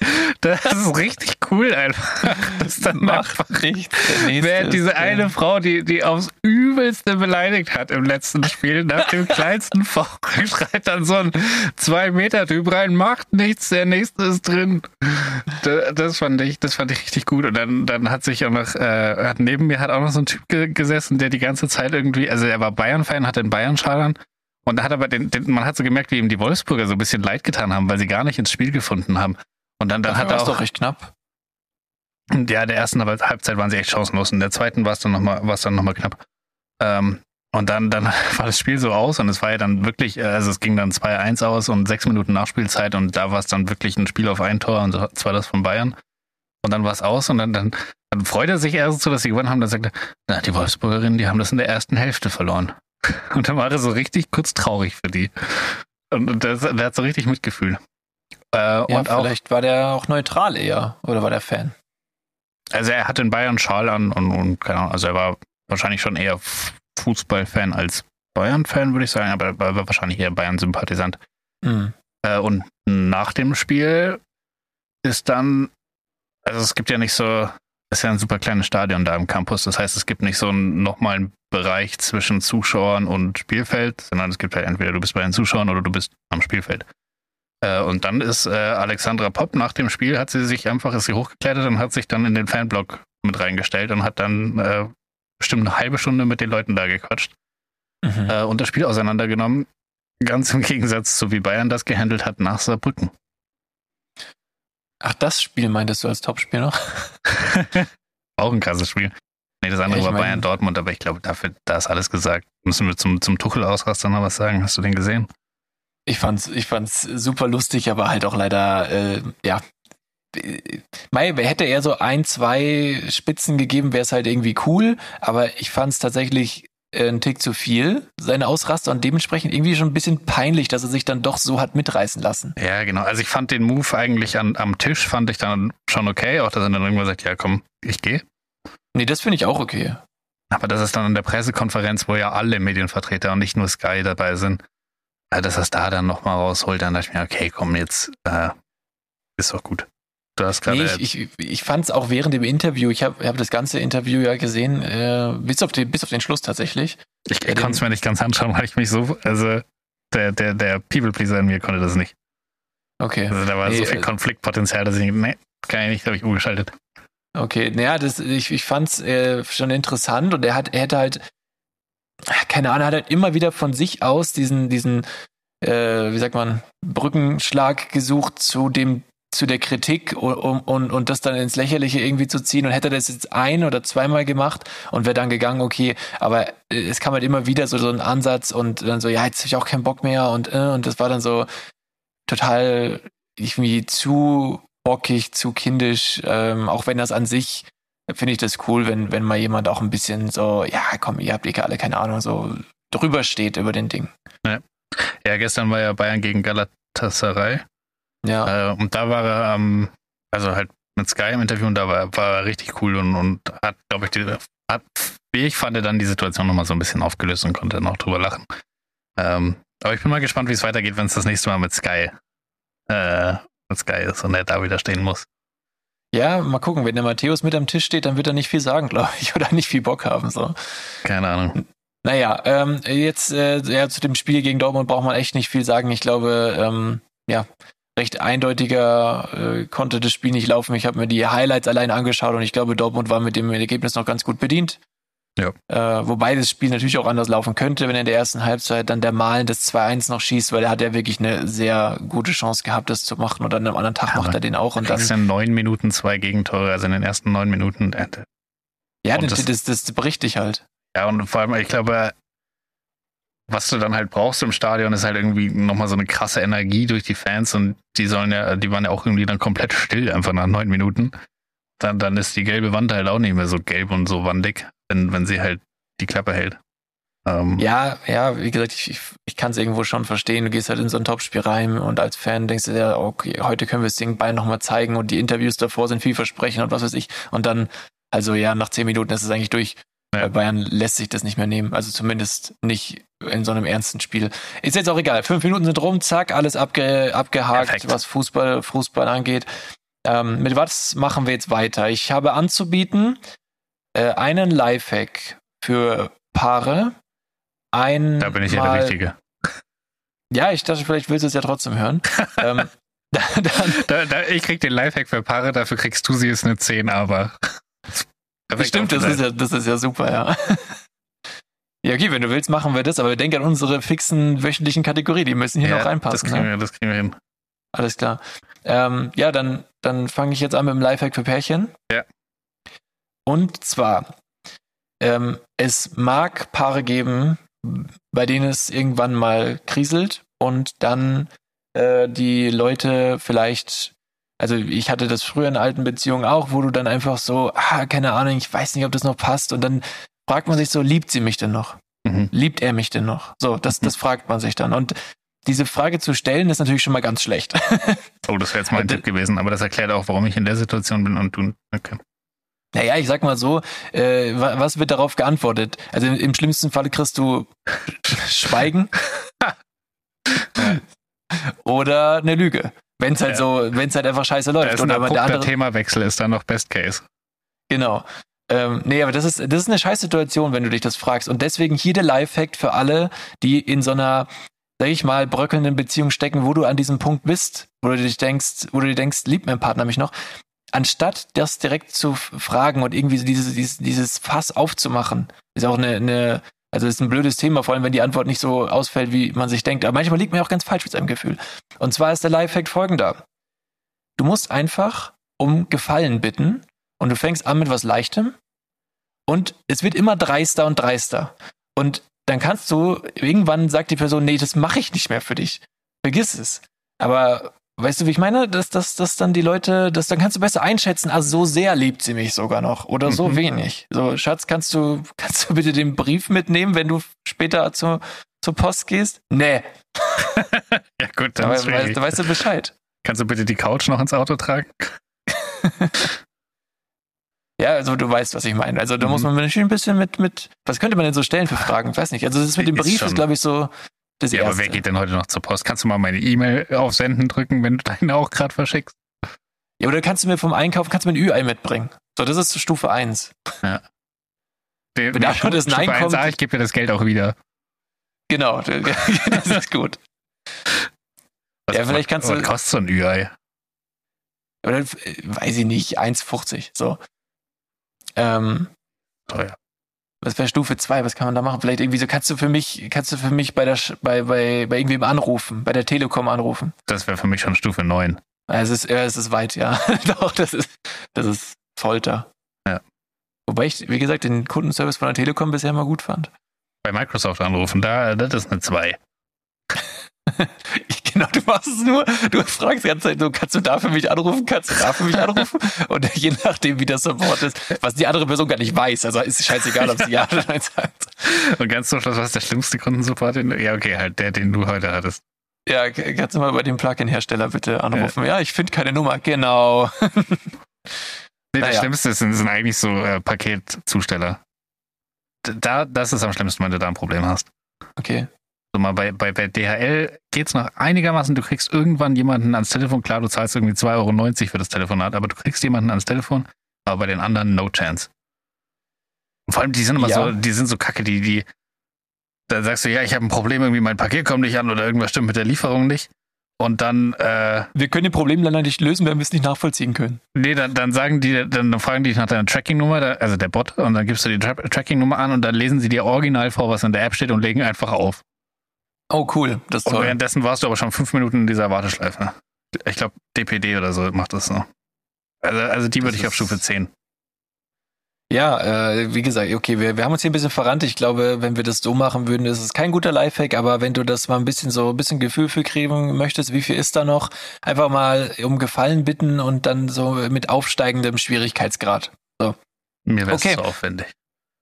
das ist richtig cool einfach. Das dann Macht einfach nichts. Wer diese eine Frau, die, die aufs Übelste beleidigt hat im letzten Spiel, nach dem kleinsten Foul, schreit dann so ein Zwei-Meter-Typ rein, macht nichts, der nächste ist drin. Das, das, fand ich, das fand ich richtig gut. Und dann, dann hat sich auch noch, äh, hat neben mir hat auch noch so ein Typ gesessen, der die ganze Zeit irgendwie, also er war Bayern-Fan, hat den Bayern-Schal und da hat aber den, den, man hat so gemerkt, wie ihm die Wolfsburger so ein bisschen leid getan haben, weil sie gar nicht ins Spiel gefunden haben. Und dann, dann hat er auch. doch recht knapp. Ja, der ersten Halbzeit waren sie echt chancenlos. In der zweiten war es dann nochmal, war es dann nochmal knapp. Ähm, und dann, dann war das Spiel so aus und es war ja dann wirklich, äh, also es ging dann 2-1 aus und sechs Minuten Nachspielzeit und da war es dann wirklich ein Spiel auf ein Tor und zwar das von Bayern. Und dann war es aus und dann, dann, dann freut er sich erst so, dass sie gewonnen haben. Dann sagt er, na, die Wolfsburgerinnen, die haben das in der ersten Hälfte verloren. Und dann war er so richtig kurz traurig für die. Und der, der hat so richtig Mitgefühl. Äh, ja, und vielleicht auch, war der auch neutral eher oder war der Fan? Also er hatte einen Bayern-Schal an und, und keine Ahnung, also er war wahrscheinlich schon eher Fußballfan als Bayern-Fan, würde ich sagen, aber er war wahrscheinlich eher Bayern-Sympathisant. Mhm. Äh, und nach dem Spiel ist dann, also es gibt ja nicht so, es ist ja ein super kleines Stadion da im Campus. Das heißt, es gibt nicht so einen, nochmal einen Bereich zwischen Zuschauern und Spielfeld, sondern es gibt halt entweder du bist bei den Zuschauern oder du bist am Spielfeld. Äh, und dann ist äh, Alexandra Popp nach dem Spiel, hat sie sich einfach, ist sie hochgeklettert und hat sich dann in den Fanblock mit reingestellt und hat dann äh, bestimmt eine halbe Stunde mit den Leuten da gequatscht mhm. und das Spiel auseinandergenommen. Ganz im Gegensatz zu wie Bayern das gehandelt hat nach Saarbrücken. Ach, das Spiel meintest du als Topspiel noch? Auch ein krasses Spiel. Nee, das andere ja, war mein, Bayern Dortmund, aber ich glaube, dafür, da ist alles gesagt. Müssen wir zum, zum Tuchel-Ausraster noch was sagen? Hast du den gesehen? Ich fand's, ich fand's super lustig, aber halt auch leider, äh, ja. Mei, hätte er so ein, zwei Spitzen gegeben, wäre es halt irgendwie cool, aber ich fand's tatsächlich ein Tick zu viel, seine Ausraster und dementsprechend irgendwie schon ein bisschen peinlich, dass er sich dann doch so hat mitreißen lassen. Ja, genau. Also ich fand den Move eigentlich an, am Tisch, fand ich dann schon okay, auch dass er dann irgendwann sagt, ja komm, ich gehe. Nee, das finde ich auch okay. Aber das ist dann an der Pressekonferenz, wo ja alle Medienvertreter und nicht nur Sky dabei sind, äh, dass er es da dann nochmal rausholt, dann dachte ich mir, okay, komm, jetzt äh, ist doch gut. Du hast gerade. Nee, ich, ich, ich fand es auch während dem Interview, ich habe hab das ganze Interview ja gesehen, äh, bis, auf die, bis auf den Schluss tatsächlich. Ich, ich konnte es mir nicht ganz anschauen, weil ich mich so, also der, der, der People-Pleaser in mir konnte das nicht. Okay. Also da war nee, so viel äh, Konfliktpotenzial, dass ich, nee, kann ich nicht, habe ich umgeschaltet. Okay, naja, das, ich, ich fand's äh, schon interessant und er hat, er hätte halt, keine Ahnung, hat halt immer wieder von sich aus diesen, diesen, äh, wie sagt man, Brückenschlag gesucht zu dem zu der Kritik und, und, und das dann ins Lächerliche irgendwie zu ziehen und hätte das jetzt ein oder zweimal gemacht und wäre dann gegangen, okay, aber äh, es kam halt immer wieder so, so ein Ansatz und dann so, ja, jetzt habe ich auch keinen Bock mehr und, äh, und das war dann so total irgendwie zu bockig, zu kindisch, ähm, auch wenn das an sich finde ich das cool, wenn, wenn mal jemand auch ein bisschen so, ja, komm, ihr habt eh alle keine Ahnung, so drüber steht über den Ding. Ja, ja gestern war ja Bayern gegen Galatasaray. Ja. Äh, und da war er, ähm, also halt mit Sky im Interview und da war, war er richtig cool und, und hat, glaube ich, die, hat, wie ich fand, dann die Situation nochmal so ein bisschen aufgelöst und konnte noch drüber lachen. Ähm, aber ich bin mal gespannt, wie es weitergeht, wenn es das nächste Mal mit Sky, äh, mit Sky ist und er da wieder stehen muss. Ja, mal gucken, wenn der Matthäus mit am Tisch steht, dann wird er nicht viel sagen, glaube ich, oder nicht viel Bock haben. So. Keine Ahnung. Naja, ähm, jetzt äh, ja, zu dem Spiel gegen Dortmund braucht man echt nicht viel sagen. Ich glaube, ähm, ja, recht eindeutiger äh, konnte das Spiel nicht laufen. Ich habe mir die Highlights allein angeschaut und ich glaube, Dortmund war mit dem Ergebnis noch ganz gut bedient. Ja. Äh, wobei das Spiel natürlich auch anders laufen könnte, wenn er in der ersten Halbzeit dann der Malen das 2-1 noch schießt, weil er hat ja wirklich eine sehr gute Chance gehabt, das zu machen und dann am anderen Tag ja, macht er den auch. Und dann in neun Minuten zwei Gegentore, also in den ersten neun Minuten. Äh, ja, das, das, das berichte ich halt. Ja, und vor allem, ich glaube, was du dann halt brauchst im Stadion, ist halt irgendwie nochmal so eine krasse Energie durch die Fans und die sollen ja, die waren ja auch irgendwie dann komplett still, einfach nach neun Minuten. dann, dann ist die gelbe Wand halt auch nicht mehr so gelb und so wandig, wenn, wenn sie halt die Klappe hält. Ähm, ja, ja, wie gesagt, ich, ich, kann es irgendwo schon verstehen. Du gehst halt in so ein Topspiel rein und als Fan denkst du dir, okay, heute können wir das Ding beide nochmal zeigen und die Interviews davor sind vielversprechend und was weiß ich. Und dann, also ja, nach zehn Minuten ist es eigentlich durch. Ja. Bei Bayern lässt sich das nicht mehr nehmen. Also zumindest nicht in so einem ernsten Spiel. Ist jetzt auch egal. Fünf Minuten sind rum, zack, alles abge, abgehakt, Perfekt. was Fußball, Fußball angeht. Ähm, mit was machen wir jetzt weiter? Ich habe anzubieten äh, einen Lifehack für Paare. Ein da bin ich ja der Richtige. Ja, ich dachte, vielleicht willst du es ja trotzdem hören. ähm, dann, da, da, ich krieg den Lifehack für Paare, dafür kriegst du sie ist eine 10, aber. Stimmt, das ist, ja, das ist ja super, ja. Ja, okay, wenn du willst, machen wir das, aber denk an unsere fixen wöchentlichen Kategorien, die müssen hier ja, noch reinpassen. Das kriegen, ne? wir, das kriegen wir hin. Alles klar. Ähm, ja, dann, dann fange ich jetzt an mit dem Lifehack für Pärchen. Ja. Und zwar, ähm, es mag Paare geben, bei denen es irgendwann mal kriselt und dann äh, die Leute vielleicht, also ich hatte das früher in alten Beziehungen auch, wo du dann einfach so, ah, keine Ahnung, ich weiß nicht, ob das noch passt und dann fragt man sich so, liebt sie mich denn noch? Mhm. Liebt er mich denn noch? So, das, das fragt man sich dann. Und diese Frage zu stellen, ist natürlich schon mal ganz schlecht. oh, das wäre jetzt mein Tipp gewesen, aber das erklärt auch, warum ich in der Situation bin und du. Okay. Naja, ich sag mal so, äh, was wird darauf geantwortet? Also im schlimmsten Falle kriegst du Schweigen oder eine Lüge. Wenn es halt ja. so, wenn es halt einfach scheiße läuft. Da ist oder der andere Themawechsel ist dann noch Best Case. Genau. Ähm, nee, aber das ist, das ist eine scheiß Situation, wenn du dich das fragst. Und deswegen hier der Lifehack für alle, die in so einer sag ich mal, bröckelnden Beziehung stecken, wo du an diesem Punkt bist, wo du dich denkst, wo du dir denkst, liebt mein Partner mich noch, anstatt das direkt zu fragen und irgendwie so dieses, dieses, dieses Fass aufzumachen, ist auch eine, eine also ist ein blödes Thema, vor allem wenn die Antwort nicht so ausfällt, wie man sich denkt. Aber manchmal liegt mir auch ganz falsch mit seinem Gefühl. Und zwar ist der Lifehack folgender. Du musst einfach um Gefallen bitten und du fängst an mit was Leichtem und es wird immer dreister und dreister. Und dann kannst du, irgendwann sagt die Person, nee, das mache ich nicht mehr für dich. Vergiss es. Aber weißt du, wie ich meine? Dass, dass, dass dann die Leute, dass dann kannst du besser einschätzen, ah, so sehr liebt sie mich sogar noch oder so mhm. wenig. So, Schatz, kannst du, kannst du bitte den Brief mitnehmen, wenn du später zur, zur Post gehst? Nee. ja, gut, dann da, weißt, weißt du Bescheid. Kannst du bitte die Couch noch ins Auto tragen? Ja, also du weißt, was ich meine. Also da mhm. muss man natürlich ein bisschen mit, mit, was könnte man denn so stellen für Fragen? Ich weiß nicht. Also das mit dem Brief ist, ist glaube ich, so das Ja, Erste. aber wer geht denn heute noch zur Post? Kannst du mal meine E-Mail auf Senden drücken, wenn du deine auch gerade verschickst? Ja, oder kannst du mir vom Einkaufen, kannst du mir ein Ü-Ei mitbringen? So, das ist Stufe 1. Ja. Der, wenn da schon das Nein kommt. Ah, ich gebe dir das Geld auch wieder. Genau, das ist gut. Was, ja, vielleicht kannst was, du. Was kostet so ein Ü-Ei? Oder weiß ich nicht, 1,50. So. Ähm, Teuer. Was wäre Stufe 2? Was kann man da machen? Vielleicht irgendwie so, kannst du für mich, kannst du für mich bei der bei, bei, bei irgendwem anrufen, bei der Telekom anrufen? Das wäre für mich schon Stufe 9. es ist, ja, es ist weit, ja. Doch, das ist, das ist Folter. Ja. Wobei ich, wie gesagt, den Kundenservice von der Telekom bisher mal gut fand. Bei Microsoft anrufen, da, das ist eine 2. genau, du machst es nur, du fragst die ganze Zeit, so, kannst du da für mich anrufen, kannst du da für mich anrufen? Und je nachdem, wie das Support ist, was die andere Person gar nicht weiß, also ist scheißegal, ob sie ja oder nein sagt. Und ganz zum Schluss, was ist der schlimmste Kundensupport? Ja, okay, halt der, den du heute hattest. Ja, kannst du mal bei dem Plugin-Hersteller bitte anrufen? Ja, ja ich finde keine Nummer, genau. nee, naja. das Schlimmste sind, sind eigentlich so äh, Paketzusteller. Da, das ist am schlimmsten, wenn du da ein Problem hast. Okay. So mal bei, bei, bei DHL geht's noch einigermaßen, du kriegst irgendwann jemanden ans Telefon, klar, du zahlst irgendwie 2,90 Euro für das Telefonat, aber du kriegst jemanden ans Telefon, aber bei den anderen no chance. Und vor allem, die sind immer ja. so, die sind so kacke, die, die, da sagst du, ja, ich habe ein Problem, irgendwie mein Paket kommt nicht an oder irgendwas stimmt mit der Lieferung nicht. Und dann, äh, Wir können die Problemländer nicht lösen, wenn wir es nicht nachvollziehen können. Nee, dann, dann sagen die, dann fragen die nach deiner Tracking-Nummer, also der Bot, und dann gibst du die Tra Tracking-Nummer an und dann lesen sie dir original vor, was in der App steht und legen einfach auf. Oh, cool. Das Und toll. währenddessen warst du aber schon fünf Minuten in dieser Warteschleife. Ich glaube, DPD oder so macht das so. Also, also die würde ich auf Stufe 10. Ja, äh, wie gesagt, okay, wir, wir haben uns hier ein bisschen verrannt. Ich glaube, wenn wir das so machen würden, ist es kein guter Lifehack, aber wenn du das mal ein bisschen so ein bisschen Gefühl für kriegen möchtest, wie viel ist da noch, einfach mal um Gefallen bitten und dann so mit aufsteigendem Schwierigkeitsgrad. So. Mir wäre Okay. zu aufwendig.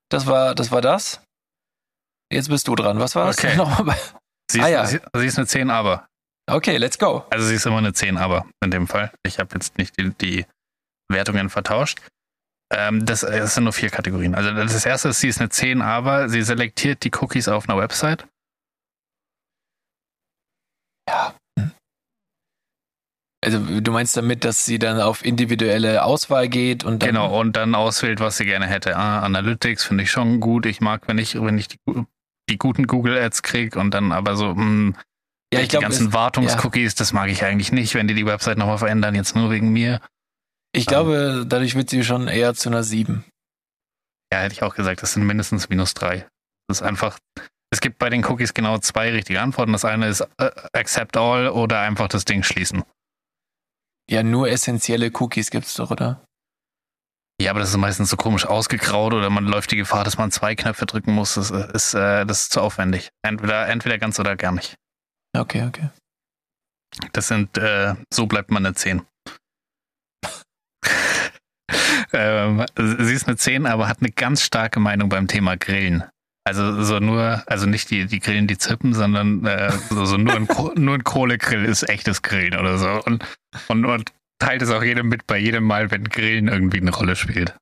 Das war, das war das. Jetzt bist du dran. Was war es Okay. nochmal? Sie Ah, ist, ja. sie, sie ist eine 10 aber. Okay, let's go. Also sie ist immer eine 10 aber in dem Fall. Ich habe jetzt nicht die, die Wertungen vertauscht. Ähm, das, das sind nur vier Kategorien. Also das erste ist, sie ist eine 10 aber, sie selektiert die Cookies auf einer Website. Also du meinst damit, dass sie dann auf individuelle Auswahl geht und dann Genau, und dann auswählt, was sie gerne hätte. Ah, Analytics finde ich schon gut. Ich mag, wenn ich, wenn ich die, die guten Google Ads kriege und dann aber so, mh, ja, ich die glaube, ganzen Wartungscookies, das mag ich eigentlich nicht, wenn die die Website nochmal verändern, jetzt nur wegen mir. ich glaube, dadurch wird sie schon eher zu einer 7. Ja, hätte ich auch gesagt, das sind mindestens minus drei. Das ist einfach, es gibt bei den Cookies genau zwei richtige Antworten. Das eine ist äh, accept all oder einfach das Ding schließen. Ja, nur essentielle Cookies gibt's doch, oder? Ja, aber das ist meistens so komisch ausgegraut oder man läuft die Gefahr, dass man zwei Knöpfe drücken muss. Das ist, äh, das ist zu aufwendig. Entweder, entweder ganz oder gar nicht. Okay, okay. Das sind, äh, so bleibt man eine 10. ähm, sie ist eine 10, aber hat eine ganz starke Meinung beim Thema Grillen. Also so nur, also nicht die, die Grillen, die zippen, sondern äh, so, so nur, ein, nur ein Kohlegrill ist echtes Grillen oder so. Und, und, und teilt es auch jedem mit bei jedem Mal, wenn Grillen irgendwie eine Rolle spielt.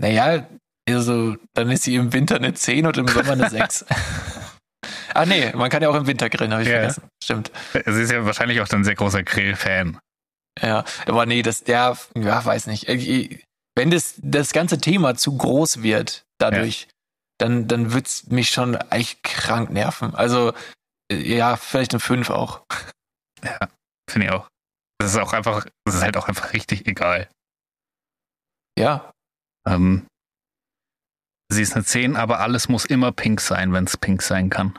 Naja, also dann ist sie im Winter eine 10 und im Sommer eine 6. ah nee, man kann ja auch im Winter grillen, habe ich Ja. vergessen. Stimmt. Sie ist ja wahrscheinlich auch dann ein sehr großer Grill-Fan. Ja, aber nee, das, der, ja, weiß nicht. Wenn das, das ganze Thema zu groß wird dadurch, dann, dann wird's mich schon echt krank nerven. Also, äh, ja, vielleicht eine 5 auch. Finde ich auch. Das ist auch einfach, das ist halt auch einfach richtig egal. Ja, Ähm, sie ist eine 10, aber alles muss immer pink sein, wenn es pink sein kann.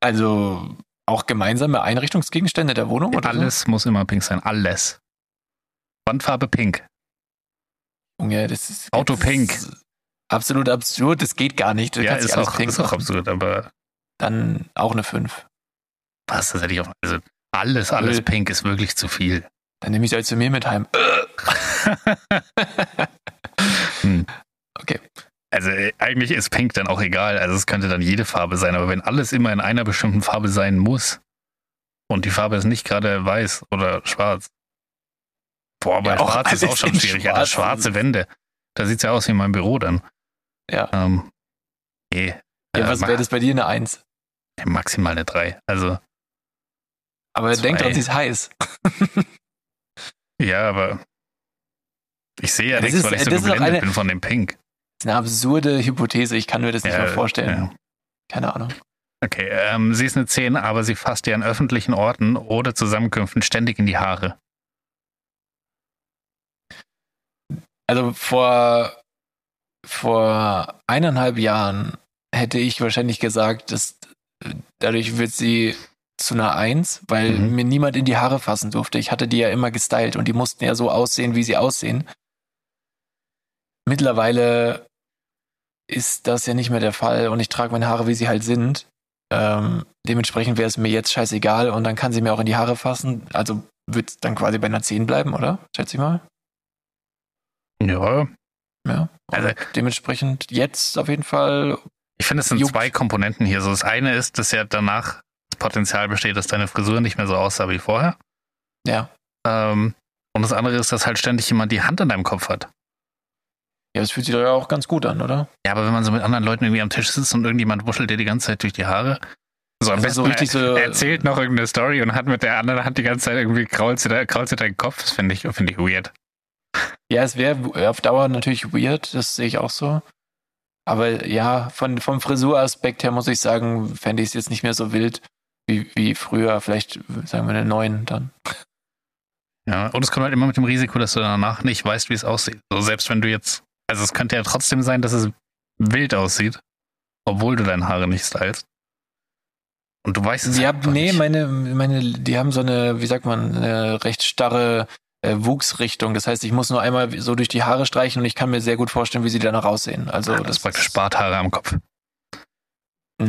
also auch gemeinsame Einrichtungsgegenstände der Wohnung oder Alles muss immer pink sein. Alles. Wandfarbe pink. so? Junge, das ist Auto pink. ist Absolut absurd, das geht gar nicht. Du ja, ist nicht auch, ist auch absurd, aber Dann auch eine 5. was, das hätte ich auch. Also alles, alles Öl. pink ist wirklich zu viel. Dann nehme ich sie halt zu mir mit heim. Hm. Okay. Also äh, eigentlich ist pink dann auch egal. Also es könnte dann jede Farbe sein, aber wenn alles immer in einer bestimmten Farbe sein muss und die Farbe ist nicht gerade weiß oder schwarz. Boah, bei Ja, auch schwarz ist auch schon in schwierig. Schwarz. schwarze Wände. Da sieht's ja aus wie mein Büro dann. Ja. Ähm, nee. Ja, Äh, was wäre das bei dir eine 1? ma- Maximal eine 3. Also, Aber Zwei. denk dran, sie ist heiß. ja, aber ich sehe ja Das nichts, ist- weil ich so geblendet eine- bin von dem Pink. Das ist eine absurde Hypothese, ich kann mir das nicht Ja, mal vorstellen. ja. Keine Ahnung. Okay, ähm, sie ist eine 10, aber sie fasst dir an öffentlichen Orten oder Zusammenkünften ständig in die Haare. Also vor, vor eineinhalb Jahren hätte ich wahrscheinlich gesagt, dass äh, dadurch wird sie zu einer Eins, weil Mhm. mir niemand in die Haare fassen durfte. Ich hatte die ja immer gestylt und die mussten ja so aussehen, wie sie aussehen. Mittlerweile ist das ja nicht mehr der Fall und ich trage meine Haare, wie sie halt sind. Ähm, dementsprechend wäre es mir jetzt scheißegal und dann kann sie mir auch in die Haare fassen. Also wird es dann quasi bei einer 10 bleiben, oder? Schätze ich mal. Ja, Ja. Also- Also dementsprechend jetzt auf jeden Fall. ich finde, es sind Juckt. zwei Komponenten hier. So, das eine ist, dass ja danach Potenzial besteht, dass deine Frisur nicht mehr so aussah wie vorher. Ja. Ähm, und das andere ist, dass halt ständig jemand die Hand an deinem Kopf hat. Ja, das fühlt sich doch ja auch ganz gut an, oder? Ja, aber wenn man so mit anderen Leuten irgendwie am Tisch sitzt und irgendjemand wuschelt dir die ganze Zeit durch die Haare, so am ist besten so richtig so- er erzählt noch irgendeine Story und hat mit der anderen Hand die ganze Zeit irgendwie krault sie, da- krault sie deinen Kopf. Das finde ich, finde ich weird. Ja, es wäre auf Dauer natürlich weird, das sehe ich auch so. Aber ja, von, vom Frisuraspekt her muss ich sagen, fände ich es jetzt nicht mehr so wild wie, wie früher. Vielleicht sagen wir eine 9 dann. Ja, und es kommt halt immer mit dem Risiko, dass du danach nicht weißt, wie es aussieht. So, selbst wenn du jetzt, also es könnte ja trotzdem sein, dass es wild aussieht, obwohl du deine Haare nicht stylst. Und du weißt es Ja, einfach nee, nicht. meine, meine, die haben so eine, wie sagt man, eine recht starre äh, Wuchsrichtung. Das heißt, ich muss nur einmal so durch die Haare streichen und ich kann mir sehr gut vorstellen, wie sie danach aussehen. Also Ah, das ist praktisch Barthaare am Kopf.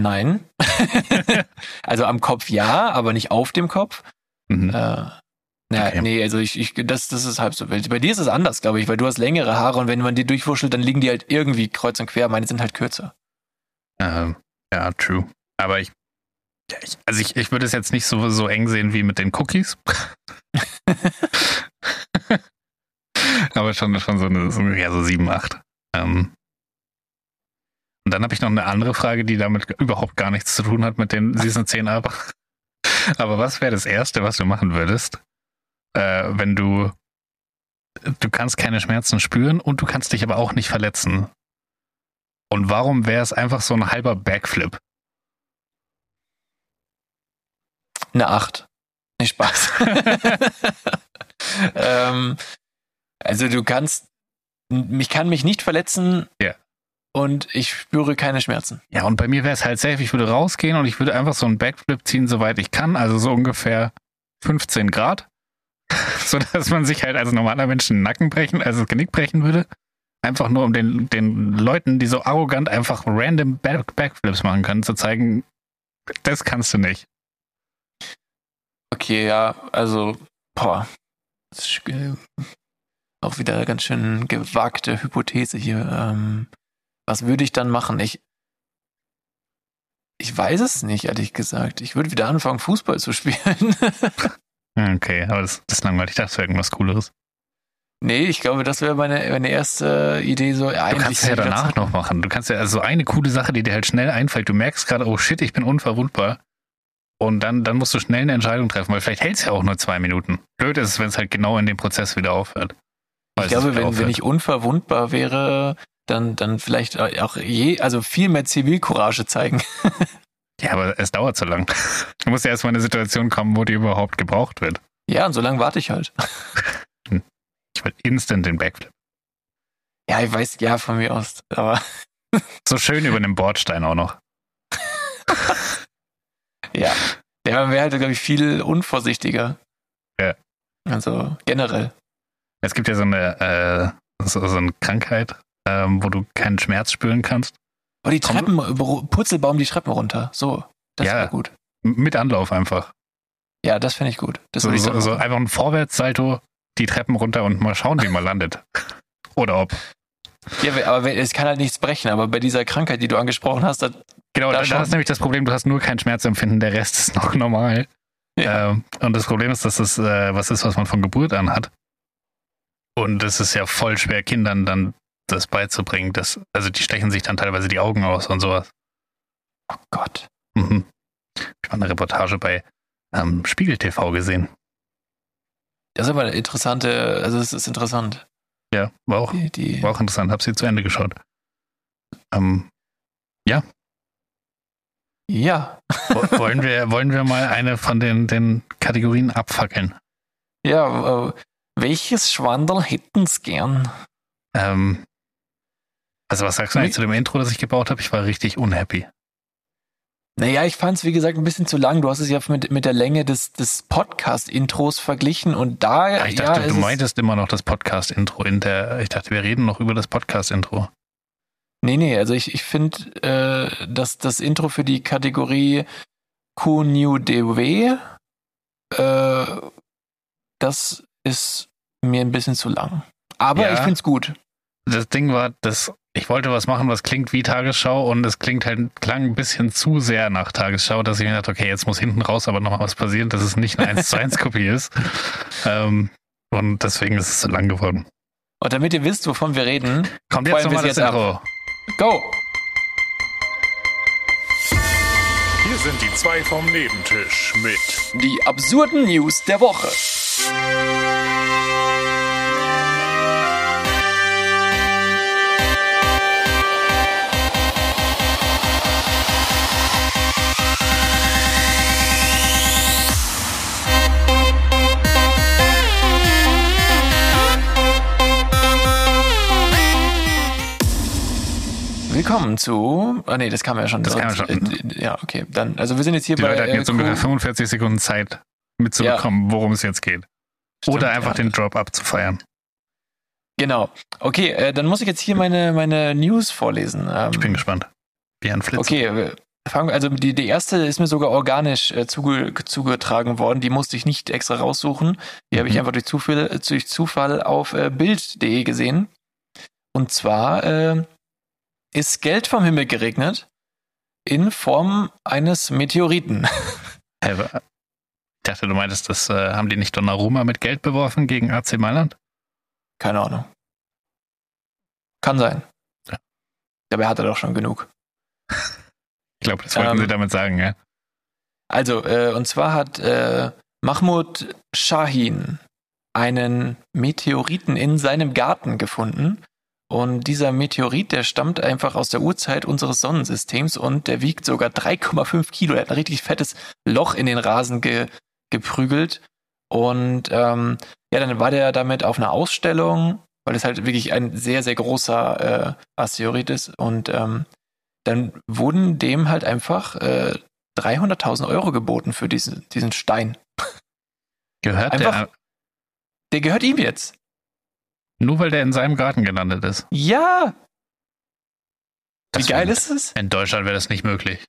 Nein. also am Kopf ja, aber nicht auf dem Kopf. Mhm. Äh, naja, Okay. nee, also ich, ich das, das ist halb so wild. Bei dir ist es anders, glaube ich, weil du hast längere Haare und wenn man die durchwuschelt, dann liegen die halt irgendwie kreuz und quer. Meine sind halt kürzer. Ähm, ja, true. Aber ich, ja, ich also ich, ich würde es jetzt nicht so, so eng sehen wie mit den Cookies. Aber schon, schon so, eine, so, ja, so 7, 8. Ähm, und dann habe ich noch eine andere Frage, die damit überhaupt gar nichts zu tun hat mit den Season 10 ab. Aber was wäre das Erste, was du machen würdest, äh, wenn du du kannst keine Schmerzen spüren und du kannst dich aber auch nicht verletzen? Und warum wäre es einfach so ein halber Backflip? Eine Acht. Nicht Spaß. ähm, also du kannst, ich kann mich nicht verletzen Ja. Und ich spüre keine Schmerzen. Ja, und bei mir wäre es halt safe, ich würde rausgehen und ich würde einfach so einen Backflip ziehen, soweit ich kann, also so ungefähr 15 Grad, so dass man sich halt als normaler Mensch den Nacken brechen, also das Genick brechen würde. Einfach nur, um den, den Leuten, die so arrogant einfach random Back Backflips machen können, zu zeigen, das kannst du nicht. Okay, ja, also, boah. Das ist äh, auch wieder ganz schön gewagte Hypothese hier. Ähm, was würde ich dann machen? Ich, ich weiß es nicht, ehrlich gesagt. Ich würde wieder anfangen, Fußball zu spielen. Okay, aber das, das ist langweilig. Ich dachte, es wäre irgendwas Cooleres. nee, ich glaube, das wäre meine, meine erste Idee. So, ja, Du kannst es ja danach noch machen. Du kannst ja also eine coole Sache, die dir halt schnell einfällt. Du merkst gerade, oh shit, ich bin unverwundbar. Und dann, dann musst du schnell eine Entscheidung treffen, weil vielleicht hält es ja auch nur zwei Minuten. Blöd ist es, wenn es halt genau in dem Prozess wieder aufhört. Ich glaube, wenn, wenn ich unverwundbar wäre, dann, dann vielleicht auch je, also viel mehr Zivilcourage zeigen. Ja, aber es dauert zu lang. Du musst ja erstmal in eine Situation kommen, wo die überhaupt gebraucht wird. Ja, und so lange warte ich halt. Ich will instant den Backflip. Ja, ich weiß, ja, von mir aus. Aber So schön über einem Bordstein auch noch. ja. Der wäre halt, glaube ich, viel unvorsichtiger. Ja. Also generell. Es gibt ja so eine, äh, so, so eine Krankheit, ähm, wo du keinen Schmerz spüren kannst. Oh, die Komm. Treppen, Purzelbaum die Treppen runter. So. Das Ja. wäre gut. Mit Anlauf einfach. Ja, das finde ich gut. Das So, so, so einfach ein Vorwärtssalto, die Treppen runter und mal schauen, wie man landet. Oder ob. Ja, aber es kann halt nichts brechen. Aber bei dieser Krankheit, die du angesprochen hast, da, Genau, Da da, ist nämlich das Problem, du hast nur kein Schmerzempfinden, der Rest ist noch normal. Ja. Ähm, und das Problem ist, dass das äh, was ist, was man von Geburt an hat. Und es ist ja voll schwer, Kindern dann das beizubringen. Das, also die stechen sich dann teilweise die Augen aus und sowas. oh Gott. Mhm. Ich habe eine Reportage bei ähm, Spiegel TV gesehen. Das ist aber eine interessante, also es ist interessant. Ja, war auch, Die, die, war auch interessant. Hab sie zu Ende geschaut. Ähm, ja. wo- wollen, wir, wollen wir mal eine von den, den Kategorien abfackeln? Ja, äh, welches Schwandel hätten's gern? Ähm, also was sagst du eigentlich zu dem Intro, das ich gebaut habe? Ich war richtig unhappy. Naja, ich fand's wie gesagt, ein bisschen zu lang. Du hast es ja mit, mit der Länge des, des Podcast-Intros verglichen und da, Ja, ich dachte, ja, du es meintest immer noch das Podcast-Intro in der. Ich dachte, wir reden noch über das Podcast-Intro. Nee, nee, also ich, ich finde, äh, dass das Intro für die Kategorie New DW, äh, das ist mir ein bisschen zu lang. Aber Ja. ich find's gut. Das Ding war, dass ich wollte was machen, was klingt wie Tagesschau und es klingt halt, klang ein bisschen zu sehr nach Tagesschau, dass ich mir dachte, okay, jetzt muss hinten raus aber noch mal was passieren, dass es nicht eine 1 zu 1 Kopie ist. Ähm, und deswegen ist es zu lang geworden. Und damit ihr wisst, wovon wir reden, Kommt jetzt nochmal das jetzt Intro. go! Hier sind die zwei vom Nebentisch mit Die absurden News der Woche. Willkommen zu. Ah nee, das kam ja schon. Das kam ja schon. Äh, Ja, okay. Dann, also wir sind jetzt hier Die bei. Leute hatten äh, jetzt ungefähr 45 Sekunden Zeit, mitzubekommen, worum es jetzt geht. Oder Stimmt, einfach ja. den Drop abzufeiern. Genau. Okay, äh, dann muss ich jetzt hier meine, meine News vorlesen. Ähm, Ich bin gespannt. Wie ein Flitz. Okay, fangen, also die, die erste ist mir sogar organisch äh, zuge, zugetragen worden. Die musste ich nicht extra raussuchen. Die habe ich Mhm. einfach durch Zufall, äh, durch Zufall auf äh, Bild.de gesehen. Und zwar äh, ist Geld vom Himmel geregnet in Form eines Meteoriten. Ich dachte, du meintest, das äh, haben die nicht Donnarumma mit Geld beworfen gegen AC Mailand? Keine Ahnung. Kann sein. Ja. Dabei hat er doch schon genug. Ich glaube, das wollten Ähm, sie damit sagen, ja. Also, äh, und zwar hat äh, Mahmoud Shahin einen Meteoriten in seinem Garten gefunden. Und dieser Meteorit, der stammt einfach aus der Urzeit unseres Sonnensystems und der wiegt sogar 3,5 Kilo. Er hat ein richtig fettes Loch in den Rasen ge geprügelt. Und ähm, ja, dann war der damit auf einer Ausstellung, weil es halt wirklich ein sehr, sehr großer äh, Asteroid ist. Und ähm, dann wurden dem halt einfach äh, 300.000 Euro geboten für diesen, diesen Stein. Gehört einfach- der, Der gehört ihm jetzt. Nur weil der in seinem Garten gelandet ist. Ja! Das Wie geil ist es? In Deutschland wäre das nicht möglich.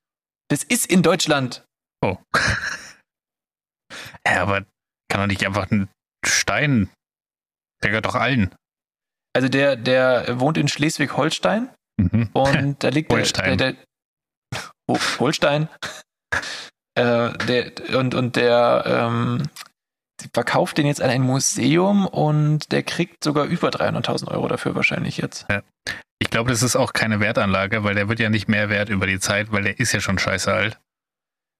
Das ist in Deutschland. Oh. ja, aber kann doch nicht einfach ein Stein. Der gehört doch allen. Also der, der wohnt in Schleswig-Holstein Mhm. und da liegt der, Holstein. der, der Ho- Holstein. äh, der, und, und der ähm, verkauft den jetzt an ein Museum und der kriegt sogar über 300.000 Euro dafür wahrscheinlich jetzt. Ich glaube, das ist auch keine Wertanlage, weil der wird ja nicht mehr wert über die Zeit, weil der ist ja schon scheiße alt.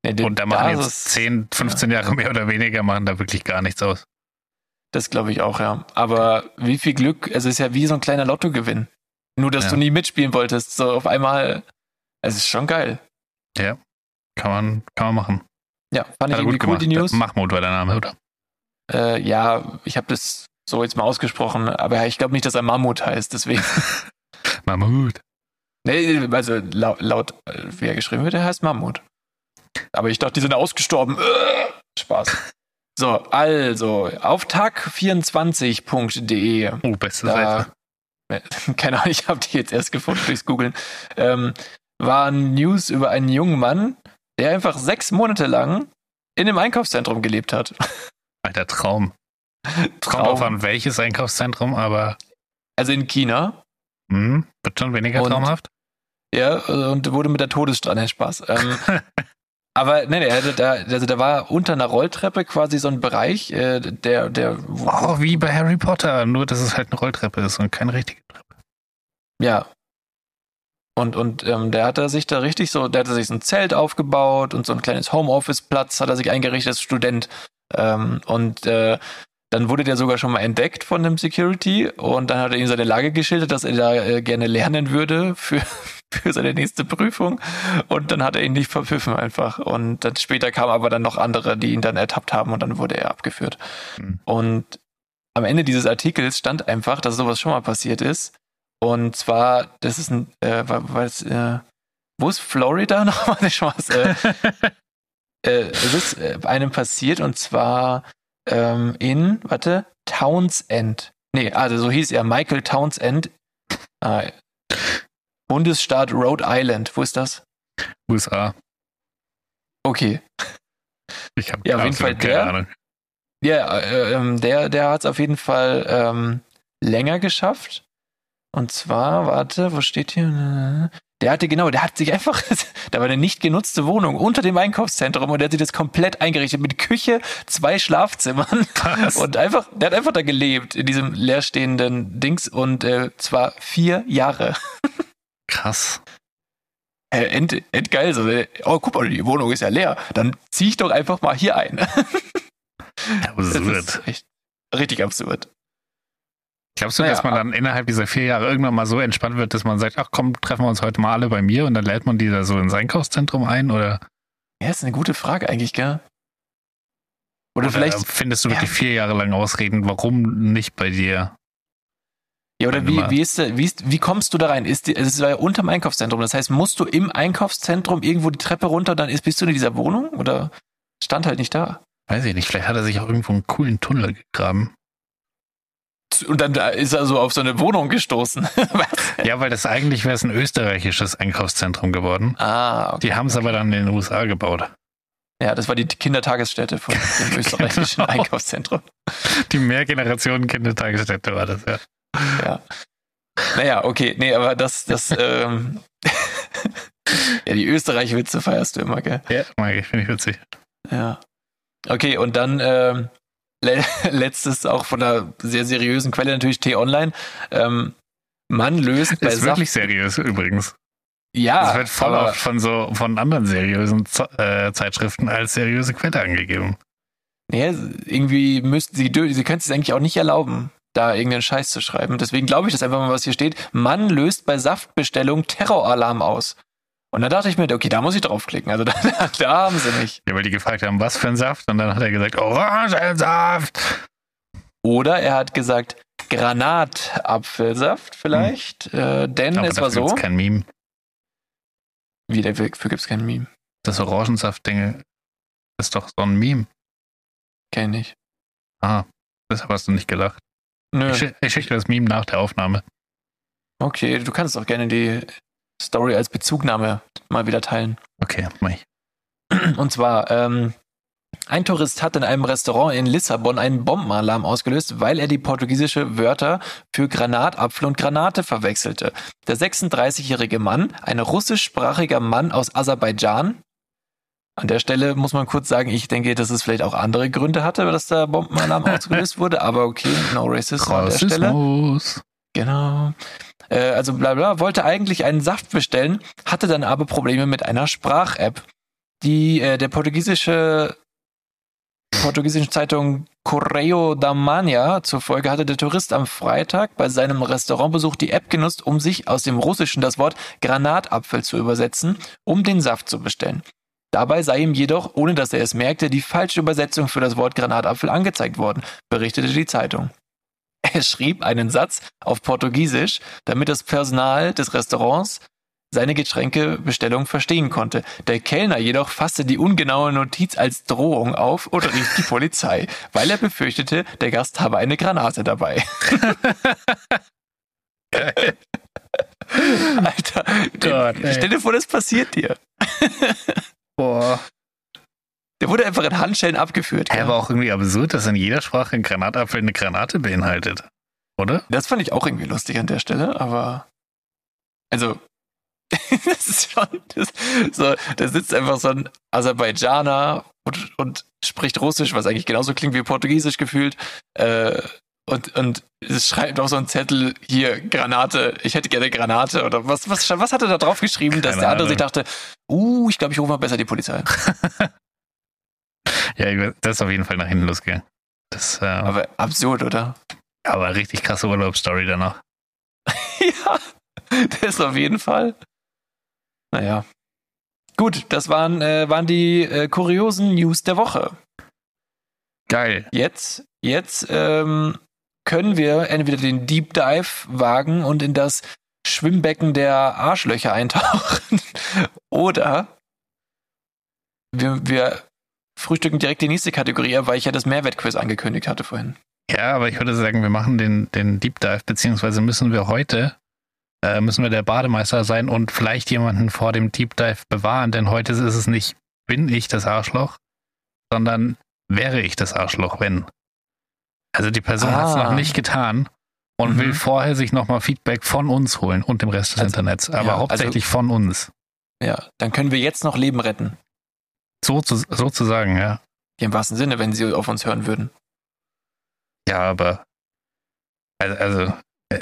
Nee, der- Und da machen ist jetzt es- 10, 15 Jahre mehr oder weniger, machen da wirklich gar nichts aus. Das glaube ich auch, ja. Aber wie viel Glück, also es ist ja wie so ein kleiner Lottogewinn. Nur, dass Ja. du nie mitspielen wolltest. So auf einmal, es ist schon geil. Kann man, kann man machen. Ja, fand ich Hat er irgendwie gut cool, die gemacht. News. Mahmoud war der Name, oder? Äh, ja, ich habe das so jetzt mal ausgesprochen, aber ich glaube nicht, dass er Mammut heißt, deswegen. Mahmoud. nee, also laut, laut äh, wie er geschrieben wird, er heißt Mammut. Aber ich dachte, die sind ausgestorben. Äh, Spaß. So, also, auf tag24.de Oh, beste da, Seite. keine Ahnung, ich habe die jetzt erst gefunden durchs Googeln, ähm, waren News über einen jungen Mann, der einfach sechs Monate lang in einem Einkaufszentrum gelebt hat. Alter Traum. Kommt Traum. drauf an, welches Einkaufszentrum, aber Also in China. hm, wird schon weniger Und- traumhaft. Ja, und wurde mit der Todesstrafe, nein, Spaß. Ähm, aber nee, nee, er hatte da, also da war unter einer Rolltreppe quasi so ein Bereich, äh, der, der, Oh, wie bei Harry Potter, nur dass es halt eine Rolltreppe ist und keine richtige Treppe. ja. Und, und ähm, der hatte sich da richtig so, der hatte sich so ein Zelt aufgebaut und so ein kleines Homeoffice-Platz hat er sich eingerichtet als Student. Ähm, und äh, dann wurde der sogar schon mal entdeckt von dem Security und dann hat er ihm seine Lage geschildert, dass er da äh, gerne lernen würde für, für seine nächste Prüfung. Und dann hat er ihn nicht verpfiffen einfach. Und dann später kamen aber dann noch andere, die ihn dann ertappt haben und dann wurde er abgeführt. Hm. Und am Ende dieses Artikels stand einfach, dass sowas schon mal passiert ist. Und zwar, das ist ein, äh, wa- was, äh, wo ist Florida nochmal? Schon was, äh, äh, es ist äh, einem passiert und zwar ähm, in, warte, Townsend. Nee, also so hieß er, Michael Townsend, äh, Bundesstaat Rhode Island. Wo ist das? USA. Okay. Ich habe Ja, auf jeden Fall keine der. Ahnung. Ja, äh, ähm, der, der hat es auf jeden Fall ähm, länger geschafft. Und zwar, warte, wo steht hier? Der hatte genau, der hat sich einfach, da war eine nicht genutzte Wohnung unter dem Einkaufszentrum und der hat sich das komplett eingerichtet mit Küche, zwei Schlafzimmern Was? und einfach, der hat einfach da gelebt in diesem leerstehenden Dings und äh, zwar vier Jahre. Krass. Äh, end, endgeil, so, äh, oh, guck mal, die Wohnung ist ja leer, dann zieh ich doch einfach mal hier ein. Das Absurd. richtig absurd. Glaubst du, Naja, dass man dann innerhalb dieser vier Jahre irgendwann mal so entspannt wird, dass man sagt, ach komm, treffen wir uns heute mal alle bei mir und dann lädt man die da so ins Einkaufszentrum ein? Oder, Ja, ist eine gute Frage eigentlich, gell? Oder, oder vielleicht, findest du ja. wirklich vier Jahre lang Ausreden, warum nicht bei dir? ja, oder wie, wie, ist, wie, ist, wie kommst du da rein? Ist die, es war ja unterm Einkaufszentrum, das heißt, musst du im Einkaufszentrum irgendwo die Treppe runter, dann ist, bist du in dieser Wohnung oder stand halt nicht da? Weiß ich nicht, vielleicht hat er sich auch irgendwo einen coolen Tunnel gegraben. Und dann da ist er so auf so eine Wohnung gestoßen. Ja, weil das eigentlich wäre es ein österreichisches Einkaufszentrum geworden. ah, okay. Die haben es aber dann in den USA gebaut. Ja, das war die Kindertagesstätte von dem österreichischen Genau. Einkaufszentrum. Die Mehrgenerationen-Kindertagesstätte war das, ja. Ja. Naja, okay, nee, aber das, das, ähm, ja, die Österreich-Witze feierst du immer, gell? Ja, mag ich, finde ich witzig. Ja. Okay, und dann ähm, letztes auch von einer sehr seriösen Quelle natürlich T-Online. Ähm, Mann löst bei Ist Saft. wirklich seriös übrigens. Ja, Das wird voll oft von so von anderen seriösen Z äh, Zeitschriften als seriöse Quelle angegeben. nee, irgendwie müssten sie, sie können es eigentlich auch nicht erlauben, da irgendeinen Scheiß zu schreiben. Deswegen glaube ich das einfach mal, was hier steht. Mann löst bei Saftbestellung Terroralarm aus. Und da dachte ich mir, okay, da muss ich draufklicken. Also da, da haben sie nicht. Ja, weil die gefragt haben, was für ein Saft? Und dann hat er gesagt, Orangensaft. Oder er hat gesagt, Granatapfelsaft vielleicht. Äh, denn Aber es war dafür so. gibt's kein Meme. Wie, dafür gibt es kein Meme. Das Orangensaft-Ding ist doch so ein Meme. Kenn ich. Ah, deshalb hast du nicht gelacht. Nö. Ich, ich schicke dir das Meme nach der Aufnahme. Okay, du kannst auch gerne die Story als Bezugnahme mal wieder teilen. Okay, mach ich. Und zwar, ähm, ein Tourist hat in einem Restaurant in Lissabon einen Bombenalarm ausgelöst, weil er die portugiesische Wörter für Granatapfel und Granate verwechselte. Der 36-jährige Mann, ein russischsprachiger Mann aus Aserbaidschan, an der Stelle muss man kurz sagen, ich denke, dass es vielleicht auch andere Gründe hatte, dass der Bombenalarm ausgelöst wurde, aber okay, no racism an der Stelle. Rassismus. Genau. Äh, also bla bla, wollte eigentlich einen Saft bestellen, hatte dann aber Probleme mit einer Sprach-App. Die äh, der portugiesische portugiesischen Zeitung Correio da Manha zufolge hatte der Tourist am Freitag bei seinem Restaurantbesuch die App genutzt, um sich aus dem Russischen das Wort Granatapfel zu übersetzen, um den Saft zu bestellen. Dabei sei ihm jedoch, ohne dass er es merkte, die falsche Übersetzung für das Wort Granatapfel angezeigt worden, berichtete die Zeitung. Er schrieb einen Satz auf Portugiesisch, damit das Personal des Restaurants seine Getränkebestellung verstehen konnte. Der Kellner jedoch fasste die ungenaue Notiz als Drohung auf und rief die Polizei, weil er befürchtete, der Gast habe eine Granate dabei. Alter, Gott, stell dir vor, das passiert dir. Boah. Der wurde einfach in Handschellen abgeführt. Ja, ja. aber auch irgendwie absurd, dass in jeder Sprache ein Granatapfel eine Granate beinhaltet. Oder? Das fand ich auch irgendwie lustig an der Stelle, aber also das ist schon das, so, da sitzt einfach so ein Aserbaidschaner und, und spricht Russisch, was eigentlich genauso klingt wie Portugiesisch gefühlt. Äh, und, und es schreibt auch so ein Zettel hier, Granate, ich hätte gerne Granate oder was, was, was hat er da drauf geschrieben, dass Keine der andere sich Ahnung. dachte, uh, ich glaube, ich rufe mal besser die Polizei. Ja, das ist auf jeden Fall nach hinten losgegangen. Das äh, aber, absurd, oder? aber richtig krasse Urlaubsstory danach. ja, das ist auf jeden Fall. Naja. Gut, das waren, äh, waren die äh, kuriosen News der Woche. Geil. Jetzt, jetzt ähm, können wir entweder den Deep Dive wagen und in das Schwimmbecken der Arschlöcher eintauchen oder wir, wir frühstücken direkt die nächste Kategorie, weil ich ja das Mehrwertquiz angekündigt hatte vorhin. Ja, aber ich würde sagen, wir machen den, den Deep Dive, beziehungsweise müssen wir heute, äh, müssen wir der Bademeister sein und vielleicht jemanden vor dem Deep Dive bewahren, denn heute ist es nicht, bin ich das Arschloch, sondern wäre ich das Arschloch, wenn. Also die Person hat es Ah. noch nicht getan und Mhm. will vorher sich nochmal Feedback von uns holen und dem Rest des Also- Internets, aber ja, hauptsächlich von uns. Ja, dann können wir jetzt noch Leben retten. So zu, sozusagen, ja. Im wahrsten Sinne, wenn sie auf uns hören würden. Ja, aber also, also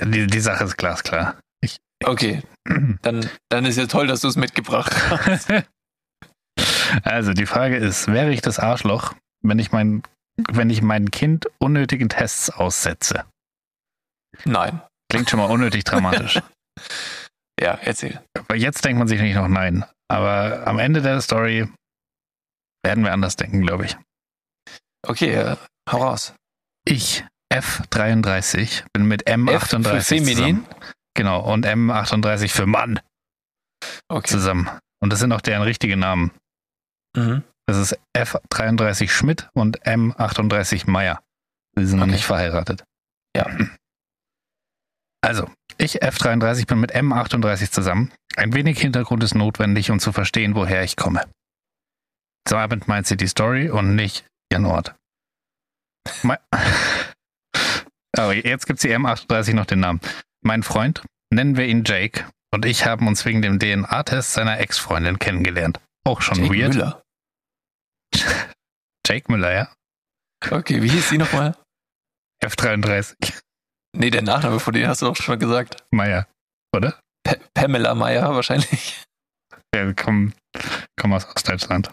die, die Sache ist glasklar. Ich, Okay, dann, dann ist ja toll, dass du es mitgebracht hast. Also die Frage ist, wäre ich das Arschloch, wenn ich mein, wenn ich mein Kind unnötigen Tests aussetze? Nein. Klingt schon mal unnötig dramatisch. Ja, erzähl. Aber jetzt denkt man sich nicht noch nein. Aber am Ende der Story werden wir anders denken, glaube ich. Okay, äh, hau raus. Ich, F33, bin mit M38 F für feminin. zusammen. Genau, und M38 für Mann Okay. zusammen. Und das sind auch deren richtige Namen. Mhm. Das ist F33 Schmidt und M38 Meier. Sie sind noch Okay. nicht verheiratet. Ja. Also, ich F33 bin mit M38 zusammen. Ein wenig Hintergrund ist notwendig, um zu verstehen, woher ich komme. Damit meint sie die Story und nicht ihren Ort. Me Aber jetzt gibt sie M38 noch den Namen. Mein Freund, nennen wir ihn Jake, und ich haben uns wegen dem DNA-Test seiner Ex-Freundin kennengelernt. Auch schon Jake weird. Müller. Jake Müller, ja. Okay, wie hieß sie nochmal? F33. Nee, der Nachname von denen hast du auch schon gesagt. Meier, oder? Pa Pamela Meyer wahrscheinlich. Ja, wir kommen, kommen aus Ostdeutschland.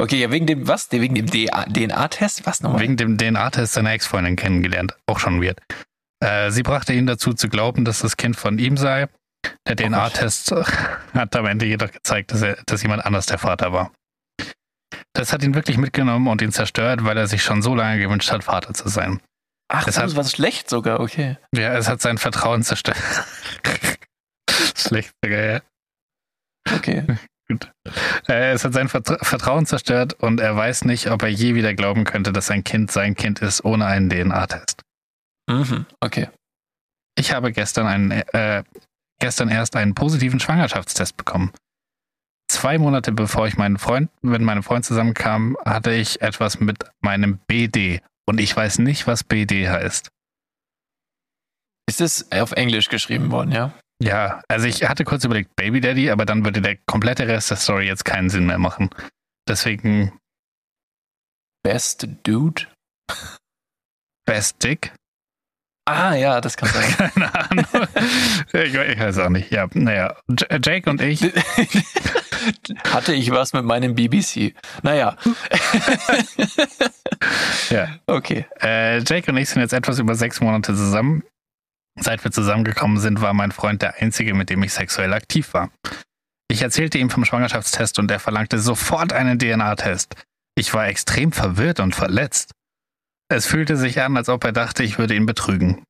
Okay, ja, wegen dem, was? Wegen dem DNA-Test? Was nochmal? Wegen dem DNA-Test seiner Ex-Freundin kennengelernt. Auch schon weird. Äh, sie brachte ihn dazu zu glauben, dass das Kind von ihm sei. Der Gott. DNA-Test hat am Ende jedoch gezeigt, dass, er, dass jemand anders der Vater war. Das hat ihn wirklich mitgenommen und ihn zerstört, weil er sich schon so lange gewünscht hat, Vater zu sein. Ach, es das hat- war schlecht sogar, okay. Ja, es hat sein Vertrauen zerstört. Schlecht, sogar, ja. Okay. Äh, es hat sein Vertra Vertrauen zerstört und er weiß nicht, ob er je wieder glauben könnte, dass sein Kind sein Kind ist ohne einen DNA-Test. Mhm, okay. Ich habe gestern, einen, äh, gestern erst einen positiven Schwangerschaftstest bekommen. Zwei Monate bevor ich meinen Freund, mit meinem Freund zusammenkam, hatte ich etwas mit meinem BD und ich weiß nicht, was BD heißt. Ist es auf Englisch geschrieben worden, ja? Ja, also ich hatte kurz überlegt Baby Daddy, aber dann würde der komplette Rest der Story jetzt keinen Sinn mehr machen. Deswegen Best Dude? Best Dick. Ah, ja, das kann sein. Keine Ahnung. ich, ich weiß auch nicht. Ja, naja. J Jake und ich. Hatte ich was mit meinem BBC? Naja. Ja. Okay. Äh, Jake und ich sind jetzt etwas über sechs Monate zusammen. Seit wir zusammengekommen sind, war mein Freund der einzige, mit dem ich sexuell aktiv war. Ich erzählte ihm vom Schwangerschaftstest und er verlangte sofort einen DNA-Test. Ich war extrem verwirrt und verletzt. Es fühlte sich an, als ob er dachte, ich würde ihn betrügen.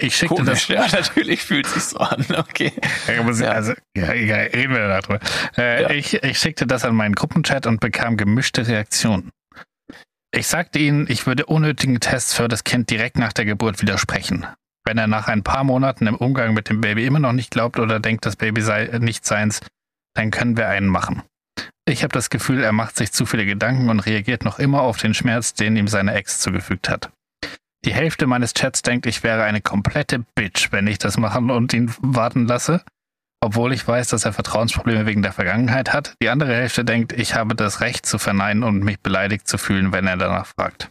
Ich schickte Komisch, das. ja, natürlich fühlt sich so an. Okay. Ja. Also, ja, egal, reden wir danach drüber. Äh, Ja. ich, ich schickte das an meinen Gruppenchat und bekam gemischte Reaktionen. Ich sagte ihnen, ich würde unnötigen Tests für das Kind direkt nach der Geburt widersprechen. Wenn er nach ein paar Monaten im Umgang mit dem Baby immer noch nicht glaubt oder denkt, das Baby sei nicht seins, dann können wir einen machen. Ich habe das Gefühl, er macht sich zu viele Gedanken und reagiert noch immer auf den Schmerz, den ihm seine Ex zugefügt hat. Die Hälfte meines Chats denkt, ich wäre eine komplette Bitch, wenn ich das machen und ihn warten lasse, obwohl ich weiß, dass er Vertrauensprobleme wegen der Vergangenheit hat. Die andere Hälfte denkt, ich habe das Recht zu verneinen und mich beleidigt zu fühlen, wenn er danach fragt.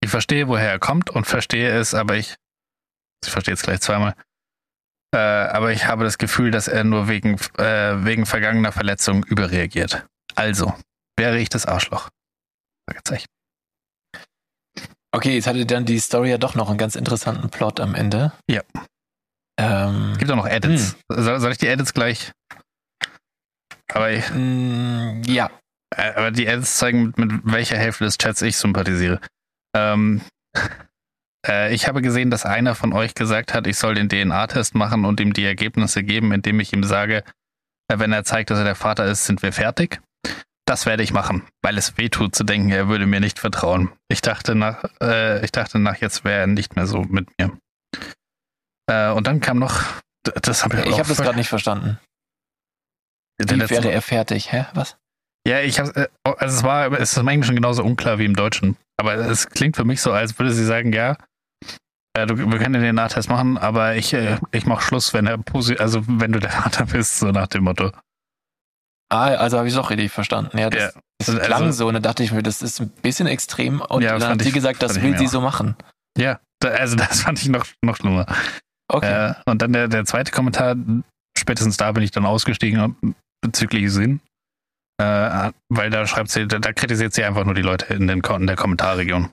Ich verstehe, woher er kommt und verstehe es, aber ich, ich verstehe es gleich zweimal, äh, aber ich habe das Gefühl, dass er nur wegen, äh, wegen vergangener Verletzungen überreagiert. Also, wäre ich das Arschloch. Fragezeichen. Okay, jetzt hatte dann die Story ja doch noch einen ganz interessanten Plot am Ende. Ja. Ähm, Gibt auch noch Edits. Soll, soll ich die Edits gleich? Aber, ich, mm, ja. äh, aber die Edits zeigen, mit, mit welcher Hälfte des Chats ich sympathisiere. Ähm, äh, ich habe gesehen, dass einer von euch gesagt hat, ich soll den DNA-Test machen und ihm die Ergebnisse geben, indem ich ihm sage, äh, wenn er zeigt, dass er der Vater ist, sind wir fertig. Das werde ich machen, weil es weh tut zu denken, er würde mir nicht vertrauen. Ich dachte nach, äh, ich dachte nach, jetzt wäre er nicht mehr so mit mir. Äh, und dann kam noch, das habe ich, Ich habe das gerade nicht verstanden. Wie wäre er fertig? Hä? Was? Ja, ich habe, äh, also es war, es ist im Englischen genauso unklar wie im Deutschen. Aber es klingt für mich so, als würde sie sagen, ja, äh, du, wir können den DNA-Test machen, aber ich, äh, ich mache Schluss, wenn er posi also wenn du der Vater bist, so nach dem Motto. Ah, also habe ich es auch richtig verstanden. Ja, das, Ja. das Also- klang so und dann dachte ich mir, das ist ein bisschen extrem und Ja, dann hat sie ich- gesagt, das will sie auch. so machen. Ja, da, also das fand ich noch, noch schlimmer. Okay. Äh, und dann der, der zweite Kommentar, spätestens da bin ich dann ausgestiegen bezüglich Sinn. Äh, weil da schreibt sie, da, da kritisiert sie einfach nur die Leute in, den, in der Kommentarregion.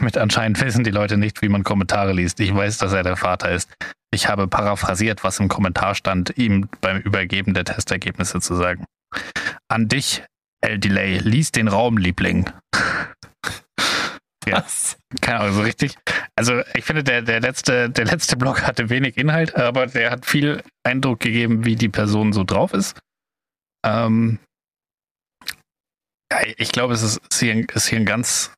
Mit anscheinend wissen die Leute nicht, wie man Kommentare liest. Ich weiß, dass er der Vater ist. Ich habe paraphrasiert, was im Kommentar stand, ihm beim Übergeben der Testergebnisse zu sagen. An dich, El Delay, lies den Raum, Liebling. Ja. Was? Keine Ahnung, so richtig. Also ich finde, der, der, letzte, der letzte Blog hatte wenig Inhalt, aber der hat viel Eindruck gegeben, wie die Person so drauf ist. Ähm, Ich glaube, es ist, hier, ist hier ein ganz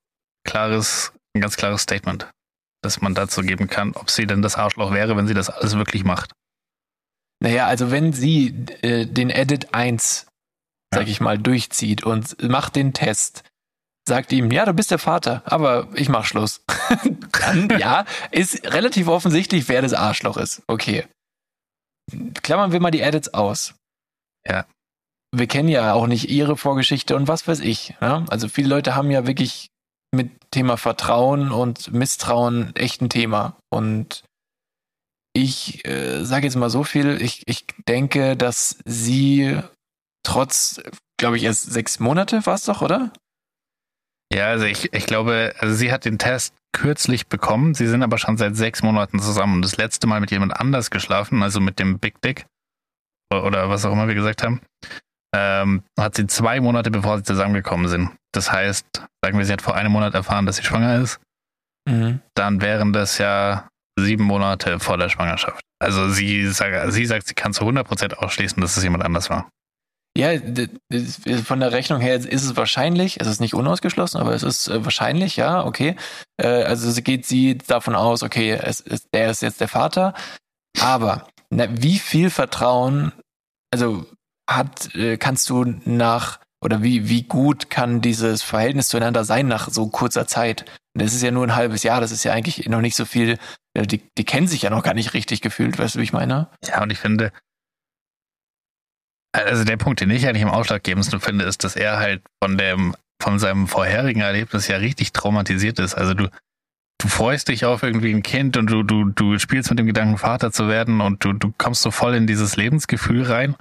klares, ein ganz klares Statement, das man dazu geben kann, ob sie denn das Arschloch wäre, wenn sie das alles wirklich macht. Naja, also wenn sie äh, den Edit 1, sag ja. ich mal, durchzieht und macht den Test, sagt ihm, ja, du bist der Vater, aber ich mach Schluss. Dann, ja, ist relativ offensichtlich, wer das Arschloch ist. Okay. Klammern wir mal die Edits aus. Ja. Wir kennen ja auch nicht ihre Vorgeschichte und was weiß ich. Ja? Also viele Leute haben ja wirklich mit Thema Vertrauen und Misstrauen echt ein Thema. Und ich äh, sage jetzt mal so viel, ich, ich denke, dass sie trotz, glaube ich, erst sechs Monate war es doch, oder? Ja, also ich, ich glaube, also sie hat den Test kürzlich bekommen. Sie sind aber schon seit sechs Monaten zusammen und das letzte Mal mit jemand anders geschlafen, also mit dem Big Dick oder was auch immer wir gesagt haben, ähm, hat sie zwei Monate bevor sie zusammengekommen sind. Das heißt, sagen wir, sie hat vor einem Monat erfahren, dass sie schwanger ist. Mhm. Dann wären das ja sieben Monate vor der Schwangerschaft. Also sie, sag, sie sagt, sie kann zu 100% ausschließen, dass es jemand anders war. Ja, von der Rechnung her ist es wahrscheinlich, es ist nicht unausgeschlossen, aber es ist äh, wahrscheinlich, ja, okay. Äh, also geht sie davon aus, okay, es ist, der ist jetzt der Vater. Aber na, wie viel Vertrauen, also hat, äh, kannst du nach oder wie, wie gut kann dieses Verhältnis zueinander sein nach so kurzer Zeit? das ist ja nur ein halbes Jahr, das ist ja eigentlich noch nicht so viel, die, die kennen sich ja noch gar nicht richtig gefühlt, weißt du, wie ich meine? Ja, und ich finde, also der Punkt, den ich eigentlich im Ausschlaggebendsten finde, ist, dass er halt von dem, von seinem vorherigen Erlebnis ja richtig traumatisiert ist. Also du, du freust dich auf irgendwie ein Kind und du, du, du spielst mit dem Gedanken, Vater zu werden und du, du kommst so voll in dieses Lebensgefühl rein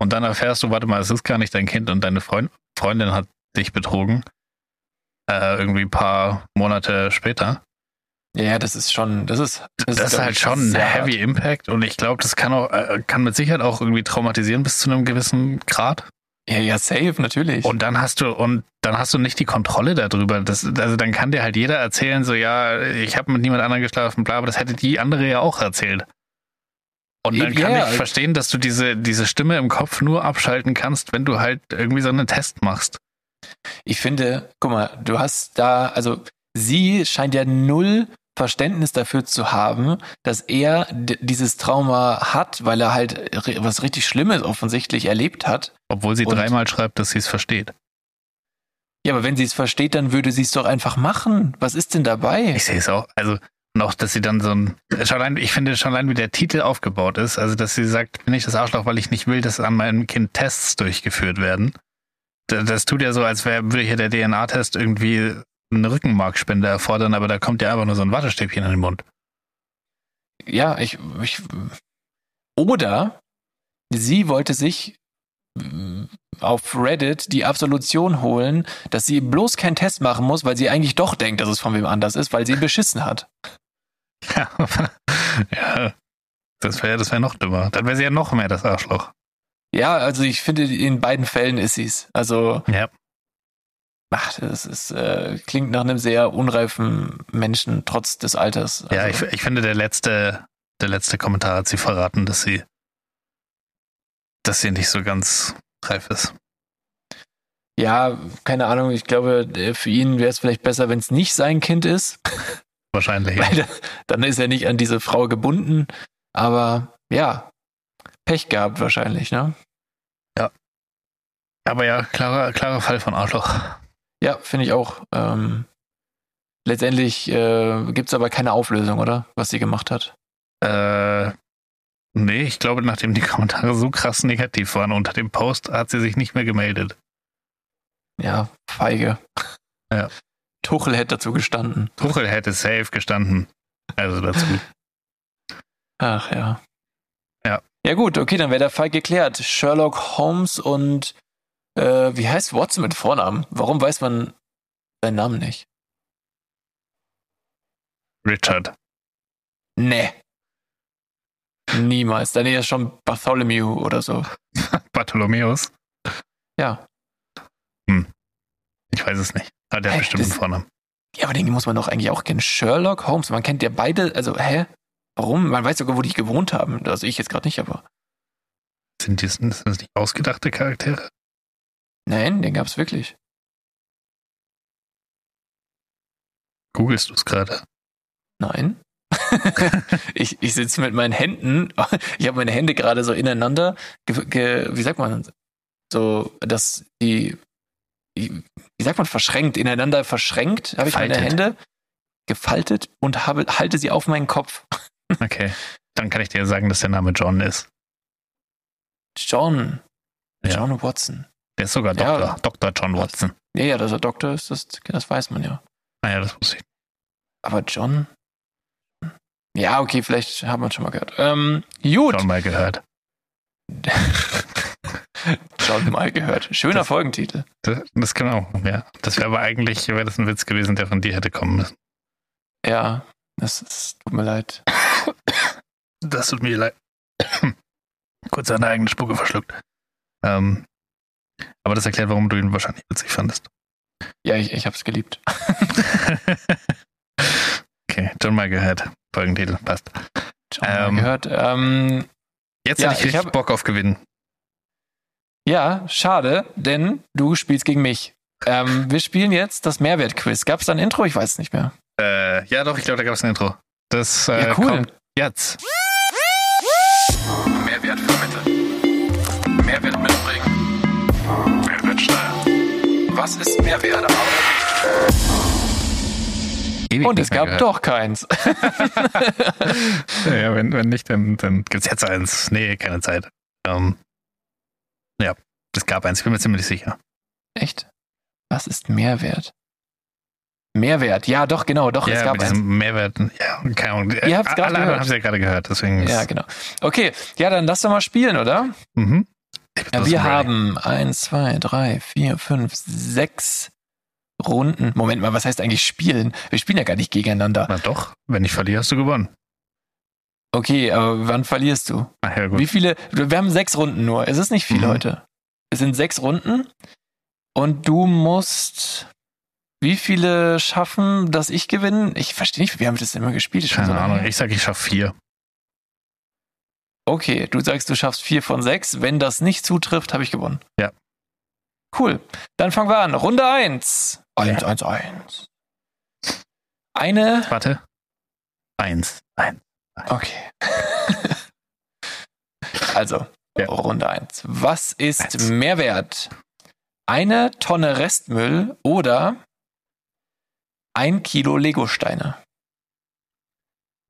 und dann erfährst du, warte mal, es ist gar nicht dein Kind und deine Freund, Freundin hat dich betrogen. Äh, irgendwie ein paar Monate später. Ja, das ist schon, das ist, das, das ist, halt schon ein Heavy hart. Impact und ich glaube, das kann auch, äh, kann mit Sicherheit auch irgendwie traumatisieren bis zu einem gewissen Grad. Ja, ja, safe, natürlich. Und dann hast du, und dann hast du nicht die Kontrolle darüber. Das, also dann kann dir halt jeder erzählen, so, ja, ich habe mit niemand anderem geschlafen, bla, aber das hätte die andere ja auch erzählt. Und dann kann yeah. ich verstehen, dass du diese, diese Stimme im Kopf nur abschalten kannst, wenn du halt irgendwie so einen Test machst. Ich finde, guck mal, du hast da, also sie scheint ja null Verständnis dafür zu haben, dass er dieses Trauma hat, weil er halt was richtig Schlimmes offensichtlich erlebt hat. Obwohl sie Und dreimal schreibt, dass sie es versteht. Ja, aber wenn sie es versteht, dann würde sie es doch einfach machen. Was ist denn dabei? Ich sehe es auch. Also noch, dass sie dann so ein, schon allein, ich finde schon allein, wie der Titel aufgebaut ist, also dass sie sagt, bin ich das Arschloch, weil ich nicht will, dass an meinem Kind Tests durchgeführt werden. Das, das tut ja so, als wäre, würde hier der DNA-Test irgendwie eine Rückenmarkspende erfordern, aber da kommt ja einfach nur so ein Wattestäbchen in den Mund. Ja, ich, ich oder sie wollte sich äh, auf Reddit die Absolution holen, dass sie bloß keinen Test machen muss, weil sie eigentlich doch denkt, dass es von wem anders ist, weil sie beschissen hat. Ja, ja das wäre das wär noch dümmer. Dann wäre sie ja noch mehr das Arschloch. Ja, also ich finde, in beiden Fällen ist sie es. Also ja. Ach, das ist, äh, klingt nach einem sehr unreifen Menschen, trotz des Alters. Also, ja, ich, ich finde, der letzte, der letzte Kommentar hat sie verraten, dass sie, dass sie nicht so ganz reif ist. Ja, keine Ahnung. Ich glaube, äh, für ihn wäre es vielleicht besser, wenn es nicht sein Kind ist. Wahrscheinlich. Weil dann ist er nicht an diese Frau gebunden. Aber ja, Pech gehabt wahrscheinlich, ne? Ja. Aber ja, klarer, klarer Fall von Arschloch. Ja, finde ich auch. Ähm, letztendlich äh, gibt es aber keine Auflösung, oder? Was sie gemacht hat. Äh, nee, ich glaube, nachdem die Kommentare so krass negativ waren unter dem Post, hat sie sich nicht mehr gemeldet. Ja, feige. Ja. Tuchel hätte dazu gestanden. Tuchel hätte safe gestanden. Also dazu. Ach ja. Ja. Ja gut, okay, dann wäre der Fall geklärt. Sherlock Holmes und äh, wie heißt Watson mit Vornamen? Warum weiß man seinen Namen nicht? Richard. Nee. Niemals. Dann ist schon Bartholomew oder so. Bartholomäus? Ja. Hm. Ich weiß es nicht. Ah, der hat hey, bestimmt einen Vornamen. Ja, aber den muss man doch eigentlich auch kennen. Sherlock Holmes. Man kennt ja beide, also hä? Warum? Man weiß sogar, wo die gewohnt haben. Also ich jetzt gerade nicht, aber. Sind das, sind das nicht ausgedachte Charaktere? Nein, den gab's wirklich. Googlest du es gerade? Nein. ich ich sitze mit meinen Händen, ich habe meine Hände gerade so ineinander, ge, ge, wie sagt man, so, dass die, wie sagt man, verschränkt, ineinander verschränkt, habe ich meine. Hände gefaltet und habe, halte sie auf meinen Kopf. Okay. Dann kann ich dir sagen, dass der Name John ist. John. Ja. John Watson. Der ist sogar Ja. Doktor. Dr. John Watson. Ja, ja, dass er Doktor ist, das, das weiß man ja. Naja, das wusste ich. Aber John? Ja, okay, vielleicht haben wir es schon mal gehört. Ähm, gut. Schon mal gehört. John mal gehört. Schöner Das- Folgentitel. Das, das genau, ja. Das wäre aber eigentlich, wäre das ein Witz gewesen, der von dir hätte kommen müssen. Ja, das ist, tut mir leid. Das tut mir leid. Kurz eine eigene Spucke verschluckt. Ähm, aber das erklärt, warum du ihn wahrscheinlich witzig fandest. Ja, ich, ich hab's geliebt. okay, John mal gehört. Folgentitel, passt. John mal Ähm, gehört. Ähm, Jetzt Ja, hätte ich ich richtig hab- Bock auf Gewinnen. Ja, schade, denn du spielst gegen mich. Ähm, wir spielen jetzt das Mehrwert-Quiz. Gab es da ein Intro? Ich weiß es nicht mehr. Äh, ja, doch, ich glaube, da gab es ein Intro. Das äh, Ja, cool. kommt jetzt. Mehrwert vermitteln. Mehrwert mitbringen. Mehrwertsteuer. Was ist Mehrwert? Ewig Und es gab gehört. doch keins. Ja, wenn, wenn nicht, dann, dann gibt es jetzt eins. Nee, keine Zeit. Ähm, ja, es gab eins, ich bin mir ziemlich sicher. Echt? Was ist Mehrwert? Mehrwert, ja, doch, genau, doch, es ja, gab mit eins. Mehrwert, ja, keine Ahnung. Ihr grad Alle anderen gehört. haben es ja gerade gehört, deswegen Ja, genau. Okay, ja, dann lass doch mal spielen, oder? mhm. Ja, wir haben eins, zwei, drei, vier, fünf, sechs Runden. Moment mal, was heißt eigentlich spielen? Wir spielen ja gar nicht gegeneinander. Na doch, wenn ich verliere, hast du gewonnen. Okay, aber wann verlierst du? Ach ja, gut. Wie viele? Wir haben sechs Runden nur. Es ist nicht viel Mhm. heute. Es sind sechs Runden und du musst wie viele schaffen, dass ich gewinne? Ich verstehe nicht, wie haben wir das denn immer gespielt? So Keine lange Ahnung, ich sag, ich schaff vier. Okay, du sagst, du schaffst vier von sechs. Wenn das nicht zutrifft, habe ich gewonnen. Ja. Cool. Dann fangen wir an. Runde eins. Eins, Ja. eins, eins. Eine. Warte. Eins. Eins. Okay. also, Ja. Runde eins. Was ist Eins. Mehrwert? Eine Tonne Restmüll oder ein Kilo Legosteine?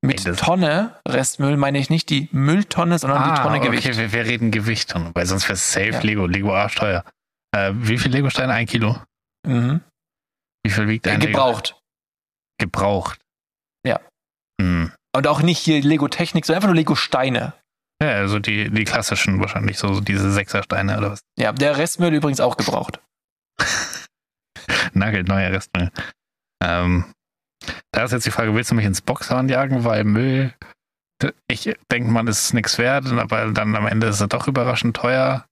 Mit Ey, Tonne Restmüll meine ich nicht die Mülltonne, sondern die Tonne Gewicht. Ah, okay, wir, wir reden Gewicht, weil sonst wäre es safe Ja. Lego. Lego arschteuer. Äh, wie viel Legosteine? Ein Kilo? Mhm. Wie viel wiegt ein Lego? Gebraucht. Gebraucht. Ja. Hm. Und auch nicht hier Lego Technik, sondern einfach nur Lego Steine. Ja, also die, die klassischen wahrscheinlich, so, so diese Sechsersteine oder was. Ja, der Restmüll übrigens auch gebraucht. Nagelneuer Restmüll. Ähm, da ist jetzt die Frage, willst du mich ins Boxhorn jagen, weil Müll, ich denke, man ist nichts wert, aber dann am Ende ist er doch überraschend teuer.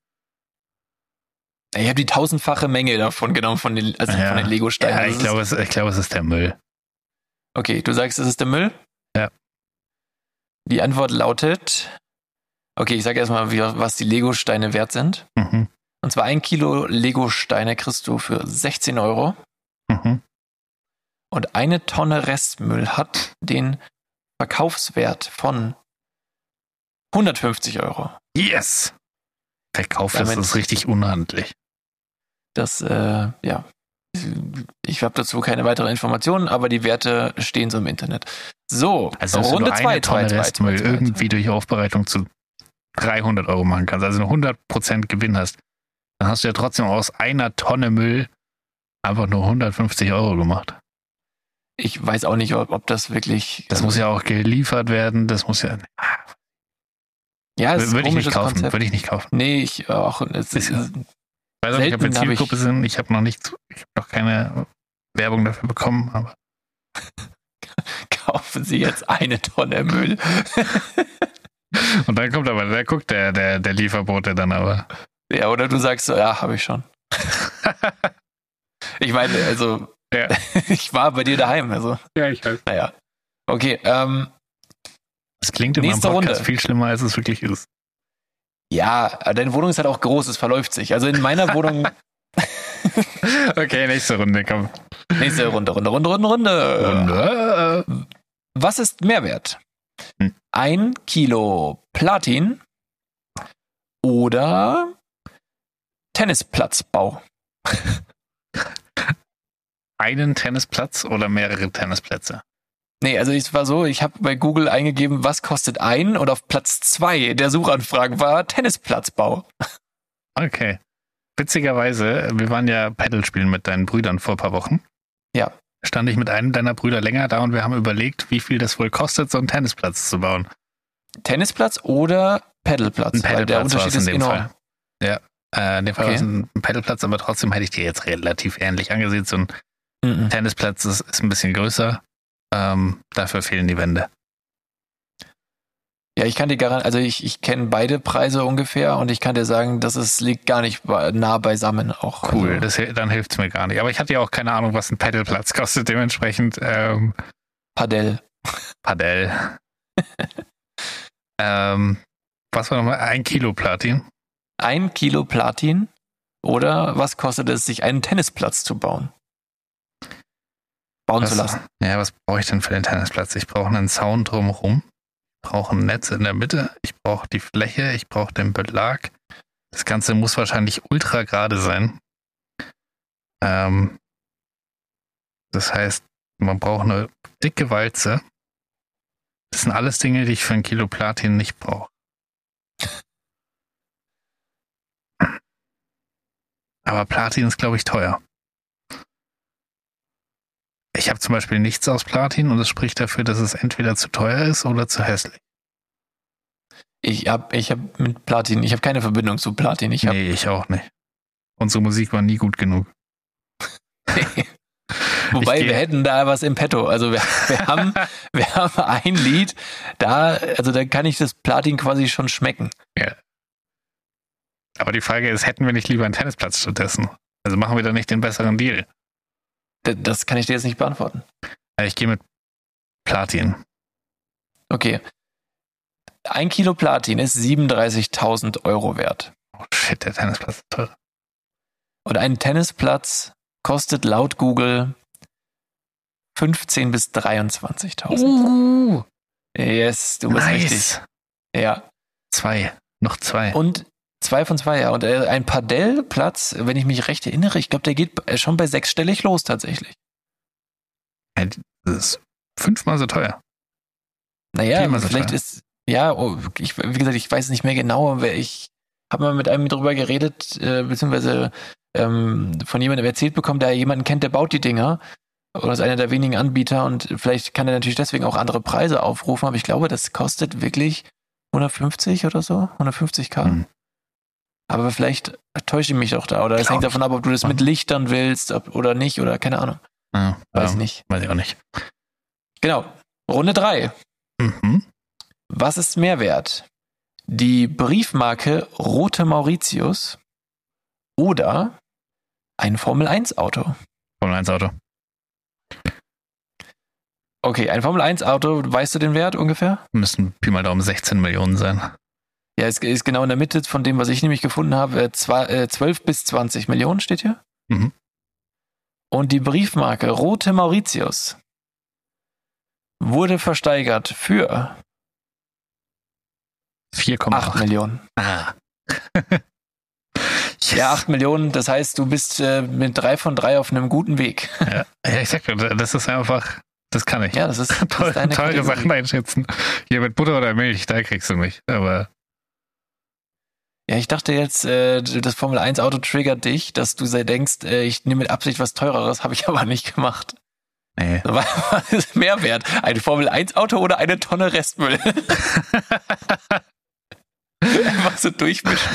Ich habe die tausendfache Menge davon genommen, von den, also Ja. von den Lego Steinen. Ja, ich glaube, es, ich glaube, es ist der Müll. Okay, du sagst, es ist der Müll? Ja. Die Antwort lautet, okay, ich sage erstmal, wie- was die Lego-Steine wert sind. Mhm. Und zwar ein Kilo Lego-Steine kriegst du für 16 Euro Mhm. und eine Tonne Restmüll hat den Verkaufswert von 150 Euro. Yes! Verkauf ist Damit- richtig unhandlich. Das, äh, ja. Ich habe dazu keine weiteren Informationen, aber die Werte stehen so im Internet. So, Also, Runde du nur 2, eine Tonne Restmüll irgendwie durch Aufbereitung zu 300 Euro machen kannst, also eine 100% Gewinn hast, dann hast du ja trotzdem aus einer Tonne Müll einfach nur 150 Euro gemacht. Ich weiß auch nicht, ob, ob das wirklich. Das muss ja auch geliefert werden, das muss ja. Ja, es Würde ich nicht kaufen, Konzept. würde ich nicht kaufen. Nee, ich auch. Es Ist- Ich weiß auch nicht, ob wir hab ich- Zielgruppe sind, ich habe noch nichts, ich habe noch keine Werbung dafür bekommen, aber kaufen Sie jetzt eine Tonne Müll. und dann kommt aber, da guckt der, der, der Lieferbote dann aber. ja, oder du sagst so, ja, habe ich schon. Ich meine, also, Ja. ich war bei dir daheim, also, ja, ich weiß. naja. Okay, ähm, Das klingt in meinem Podcast Runde. viel schlimmer, als es wirklich ist. Ja, deine Wohnung ist halt auch groß, es verläuft sich. Also in meiner Wohnung, Okay, nächste Runde, komm. Nächste Runde, Runde, Runde, Runde, Runde. Und, äh, Was ist Mehrwert? Hm. Ein Kilo Platin oder Tennisplatzbau? einen Tennisplatz oder mehrere Tennisplätze? Nee, also es war so, ich habe bei Google eingegeben, was kostet ein und auf Platz zwei der Suchanfragen war Tennisplatzbau. Okay. Witzigerweise, wir waren ja Paddle spielen mit deinen Brüdern vor ein paar Wochen. Ja. Stand ich mit einem deiner Brüder länger da und wir haben überlegt, wie viel das wohl kostet, so einen Tennisplatz zu bauen. Tennisplatz oder Paddleplatz? Ein der Paddleplatz war Unterschied ist in dem enorm. Fall. Ja. Äh, in dem Fall Okay. war es ein Paddleplatz, aber trotzdem hätte ich dir jetzt relativ ähnlich angesehen. So ein Mhm. Tennisplatz ist, ist ein bisschen größer. Ähm, dafür fehlen die Wände. Ja, ich kann dir garantieren, also ich, ich kenne beide Preise ungefähr und ich kann dir sagen, dass es liegt gar nicht nah beisammen auch. Cool, Also, das, dann hilft es mir gar nicht. Aber ich hatte ja auch keine Ahnung, was ein Paddleplatz kostet. Dementsprechend ähm, Padel. Padel. ähm, was war nochmal? Ein Kilo Platin. Ein Kilo Platin oder was kostet es, sich einen Tennisplatz zu bauen? Bauen Was, zu lassen. Ja, was brauche ich denn für den Tennisplatz? Ich brauche einen Zaun drumherum. Ich brauche ein Netz in der Mitte. Ich brauche die Fläche. Ich brauche den Belag. Das Ganze muss wahrscheinlich ultra gerade sein. Ähm, das heißt, man braucht eine dicke Walze. Das sind alles Dinge, die ich für ein Kilo Platin nicht brauche. Aber Platin ist, glaube ich, teuer. Ich habe zum Beispiel nichts aus Platin und es spricht dafür, dass es entweder zu teuer ist oder zu hässlich. Ich habe ich hab mit Platin, ich habe keine Verbindung zu Platin. Ich hab, nee, ich auch nicht. Unsere Musik war nie gut genug. Wobei wir hätten da was im Petto. Also wir, wir haben wir haben ein Lied, da also da kann ich das Platin quasi schon schmecken. Aber die Frage ist, hätten wir nicht lieber einen Tennisplatz stattdessen? Also machen wir da nicht den besseren Deal? Das kann ich dir jetzt nicht beantworten. Ja, Ich gehe mit Platin. Okay. Ein Kilo Platin ist 37.000 Euro wert. Oh shit, der Tennisplatz ist teuer. Und ein Tennisplatz kostet laut Google 15 bis 23.000. Uh, Yes, du bist richtig. nice. Ja. Zwei. Noch zwei. Und zwei von zwei, ja. Und äh, ein Padellplatz, wenn ich mich recht erinnere, ich glaube, der geht äh, schon bei sechsstellig los tatsächlich. Ja, Das ist fünfmal so teuer. Naja, Viermal so vielleicht teuer. ist, ja, oh, ich, wie gesagt, ich weiß nicht mehr genau, aber ich habe mal mit einem drüber geredet, äh, beziehungsweise ähm, von jemandem erzählt bekommen, der jemanden kennt, der baut die Dinger oder ist einer der wenigen Anbieter und vielleicht kann er natürlich deswegen auch andere Preise aufrufen, aber ich glaube, das kostet wirklich 150 oder so, 150k. Hm. Aber vielleicht täusche ich mich doch da oder es hängt ich. davon ab, ob du das mit Lichtern willst ob, oder nicht oder keine Ahnung, Ja, weiß ähm, nicht. Weiß ich auch nicht. Genau, Runde drei. Mhm. Was ist mehr wert? Die Briefmarke Rote Mauritius oder ein Formel-1-Auto? Formel 1 Auto. Okay, ein Formel-1-Auto, weißt du den Wert ungefähr? Müssen Pi mal Daumen 16 Millionen sein. Ja, es ist genau in der Mitte von dem, was ich nämlich gefunden habe. Äh, zwei- äh, 12 bis 20 Millionen steht hier. Mhm. Und die Briefmarke Rote Mauritius wurde versteigert für 4,8 8 Millionen. Ah. yes. Ja, 8 Millionen, das heißt, du bist äh, mit drei von drei auf einem guten Weg. Ja, ja, ich sag das ist einfach, das kann ich. Ja, das ist, das ist Teure. Sachen einschätzen. Hier mit Butter oder Milch, da kriegst du mich. Aber Ja, ich dachte jetzt, äh, das Formel 1 Auto triggert dich, dass du denkst, äh, ich nehme mit Absicht was teureres, habe ich aber nicht gemacht. nee. Was ist mehr wert? Ein Formel 1 Auto oder eine Tonne Restmüll? Einfach so durchmischen.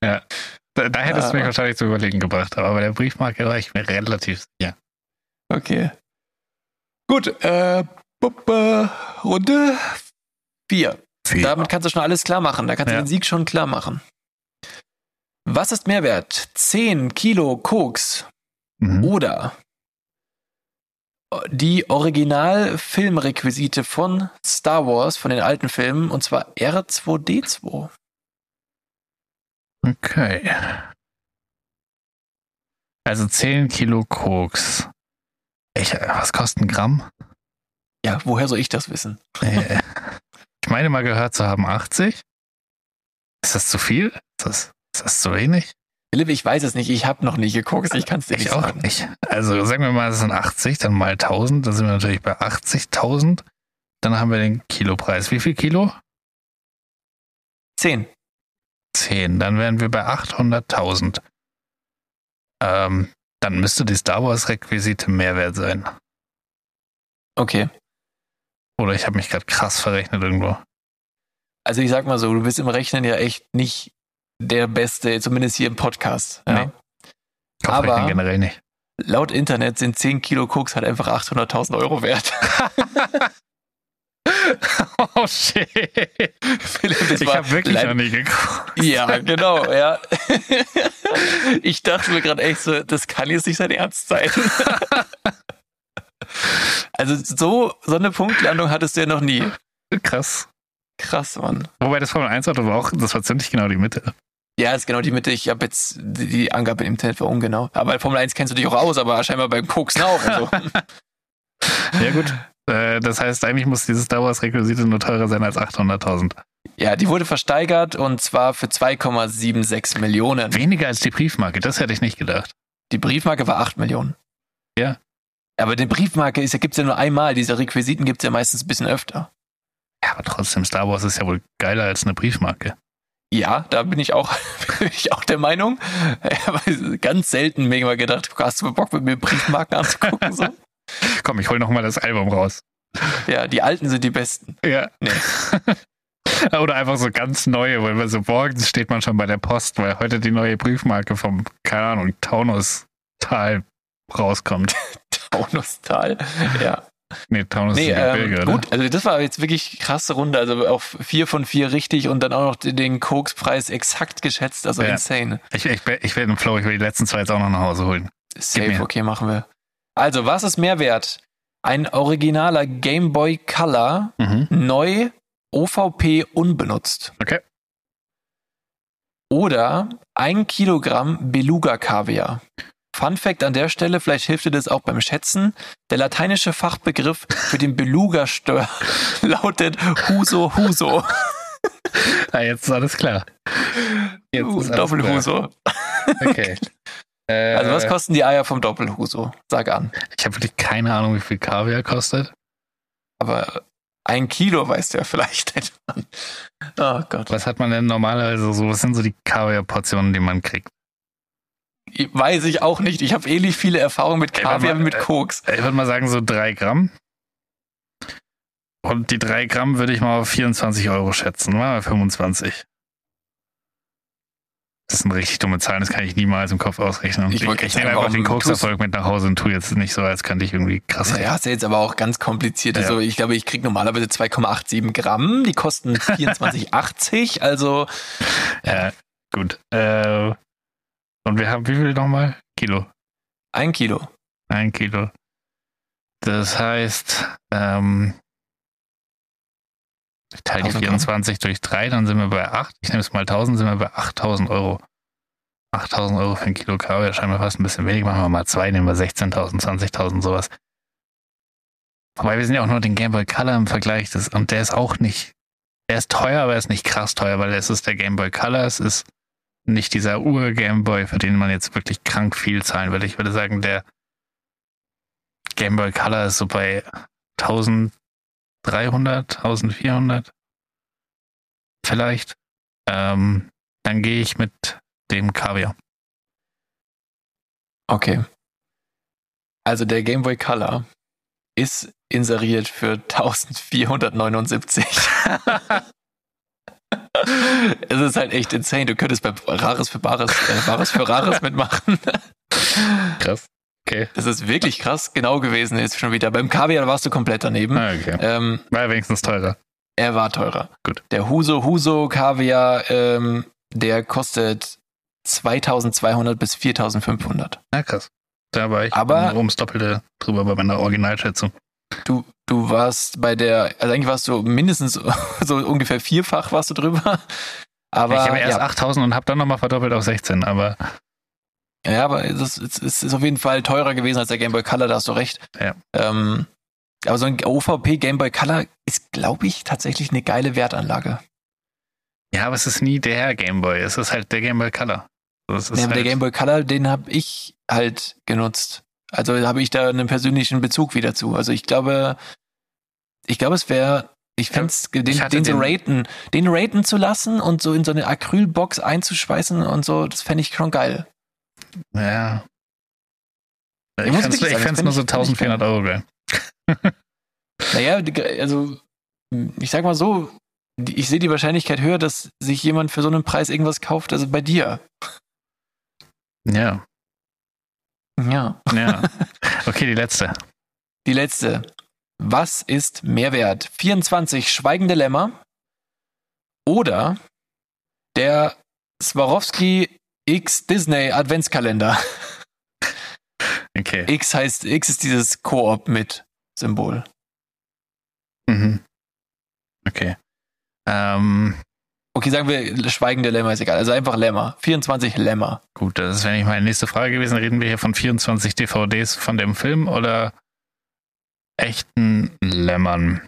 Da, da hättest du mich Ah. wahrscheinlich zu überlegen gebracht. Aber bei der Briefmarke war ich mir relativ sicher. Okay. Gut, äh, Runde 4. Damit kannst du schon alles klar machen. Da kannst Ja. du den Sieg schon klar machen. Was ist mehr wert? 10 Kilo Koks Mhm. oder die Original-Filmrequisite von Star Wars, von den alten Filmen, und zwar R2D2. Okay. Also 10 Kilo Koks. Ich, was kostet ein Gramm? Ja, woher soll ich das wissen? Äh, ich meine mal gehört zu haben 80. Ist das zu viel? Ist das, ist das zu wenig? Philipp, ich weiß es nicht. Ich habe noch nie geguckt. Ich kann es dir Ich nicht auch sagen. nicht. Also sagen wir mal, es sind 80, dann mal 1000, dann sind wir natürlich bei 80.000. Dann haben wir den Kilopreis. Wie viel Kilo? Zehn. 10. Dann wären wir bei 800.000. Ähm, dann müsste die Star Wars Requisite mehr wert sein. Okay. Oder ich habe mich gerade krass verrechnet irgendwo. Also ich sag mal so, du bist im Rechnen ja echt nicht der Beste, zumindest hier im Podcast. Ja? Nee. Aber- generell nicht. Laut Internet sind 10 Kilo Koks halt einfach 800.000 Euro wert. oh shit. Philipp, Ich habe wirklich noch nie geguckt. Ja, genau, ja. Ich dachte mir gerade echt so, das kann jetzt nicht sein Ernst sein. Also so, so eine Punktlandung hattest du ja noch nie. Krass. Krass, Mann. Wobei das Formel 1 Auto war auch, das war ziemlich genau die Mitte. Ja, ist genau die Mitte. Ich habe jetzt die, Angabe im Internet war ungenau. Aber bei Formel 1 kennst du dich auch aus, aber scheinbar beim Koksen auch. Also. Ja gut. Äh, das heißt, eigentlich muss dieses Star Wars Requisite nur teurer sein als 800.000. Ja, die wurde versteigert und zwar für 2,76 Millionen. Weniger als die Briefmarke, das hätte ich nicht gedacht. Die Briefmarke war 8 Millionen. Ja. Aber die Briefmarke ist, gibt's ja nur einmal. Diese Requisiten gibt's ja meistens ein bisschen öfter. Ja, aber trotzdem, Star Wars ist ja wohl geiler als eine Briefmarke. Ja, da bin ich auch, bin ich auch der Meinung. Ganz selten mir mal gedacht, hast du Bock mit mir Briefmarken anzugucken? So? Komm, ich hol noch mal das Album raus. Ja, die alten sind die besten. Ja. Nee. Oder einfach so ganz neue, weil man so morgens steht man schon bei der Post, weil heute die neue Briefmarke vom, keine Ahnung, Taunus-Tal rauskommt. Taunustal. Ja. Nee, Taunus Nee, ähm, oder? gut, also das war jetzt wirklich krasse Runde. Also auf vier von vier richtig und dann auch noch den- Kokspreis exakt geschätzt. Also Ja. insane. Ich, ich, ich werde im Flow, ich will die letzten zwei jetzt auch noch nach Hause holen. Safe, okay, machen wir. Also, was ist mehr wert? Ein originaler Game Boy Color, Mhm. neu, OVP unbenutzt. Okay. Oder ein Kilogramm Beluga Kaviar. Fun Fact an der Stelle, vielleicht hilft dir das auch beim Schätzen. Der lateinische Fachbegriff für den Beluga-Stör lautet Huso Huso. Ah, jetzt ist alles klar. Jetzt ist alles Doppelhuso. Okay. Äh, Also was kosten die Eier vom Doppelhuso? Sag an. Ich habe wirklich keine Ahnung, wie viel Kaviar kostet. Aber ein Kilo weißt du ja vielleicht. Oh Gott. Was hat man denn normalerweise so? Was sind so die Kaviar-Portionen, die man kriegt? Weiß ich auch nicht. Ich habe ähnlich viele Erfahrungen mit Kaviar wie mit äh, Koks. Ich würde mal sagen, so drei Gramm. Und die drei Gramm würde ich mal auf 24 Euro schätzen. Mal 25. Das sind richtig dumme Zahlen, das kann ich niemals im Kopf ausrechnen. Ich Ich, wollte ich, nehme einfach den Kokserfolg mit nach Hause und tue jetzt nicht so, als könnte ich irgendwie krass Ja, hast du jetzt aber auch ganz kompliziert. Ja. Also ich glaube, ich krieg normalerweise 2,87 Gramm. Die kosten 24,80. Also Ja, gut. Äh, und wir haben wie viel nochmal? Kilo. ein Kilo. Ein Kilo. Das heißt, ähm, ich teile die 1000 Gramm. 24 durch 3, dann sind wir bei 8. Ich nehme es mal 1000, sind wir bei 8000 Euro. 8000 Euro für ein Kilo Kaviar, scheinbar fast ein bisschen wenig. Machen wir mal 2, nehmen wir 16.000, 20.000, sowas. Wobei wir sind ja auch nur den Game Boy Color im Vergleich. Das, und der ist auch nicht, der ist teuer, aber er ist nicht krass teuer, weil es ist der Game Boy Color, es ist nicht dieser Ur-Game Boy, für den man jetzt wirklich krank viel zahlen würde. Ich würde sagen, der Game Boy Color ist so bei 1300, 1400 vielleicht. Ähm, dann gehe ich mit dem Kaviar. Okay. Also der Game Boy Color ist inseriert für 1479. es ist halt echt insane. Du könntest bei Rares für Bares, äh, Bares für Rares mitmachen. Krass. Okay. Das ist wirklich krass genau gewesen jetzt schon wieder. Beim Kaviar warst du komplett daneben. Ah, okay. Ähm, War ja wenigstens teurer. er war teurer. Gut. Der Huso Huso Kaviar, ähm, der kostet 2200 bis 4500. Na krass. Da war ich Aber- um, ums Doppelte drüber bei meiner Originalschätzung. Du, du warst bei der, also eigentlich warst du mindestens so ungefähr vierfach warst du drüber. Aber ich habe erst ja, 8000 und habe dann nochmal verdoppelt auf 16, aber Ja, aber es ist, es ist auf jeden Fall teurer gewesen als der Game Boy Color, da hast du recht. Ja. Ähm, aber so ein OVP Game Boy Color ist, glaube ich, tatsächlich eine geile Wertanlage. Ja, aber es ist nie der Game Boy. Es ist halt der Game Boy Color. Ist Ja, aber der halt, Game Boy Color, den habe ich halt genutzt. Also habe ich da einen persönlichen Bezug wieder zu. Also ich glaube, ich glaube, es wäre, ich fände es, den, den so den- raten, den raten zu lassen und so in so eine Acrylbox einzuschweißen und so, das fände ich schon geil. ja. Ich Ich fände es nur so find ich- find ich 1400 Euro geil. Naja, also ich sag mal so, ich sehe die Wahrscheinlichkeit höher, dass sich jemand für so einen Preis irgendwas kauft, also bei dir. Ja, Ja. ja. Okay, die letzte. Die letzte. Was ist Mehrwert? 24 schweigende Lämmer oder der Swarovski X Disney Adventskalender. Okay. X heißt, X ist dieses Koop mit Symbol. Mhm. Okay. Ähm, Okay, sagen wir schweigende Lämmer ist egal. Also einfach Lämmer. 24 Lämmer. gut, das wäre nicht meine nächste Frage gewesen. Reden wir hier von 24 DVDs von dem Film oder echten Lämmern?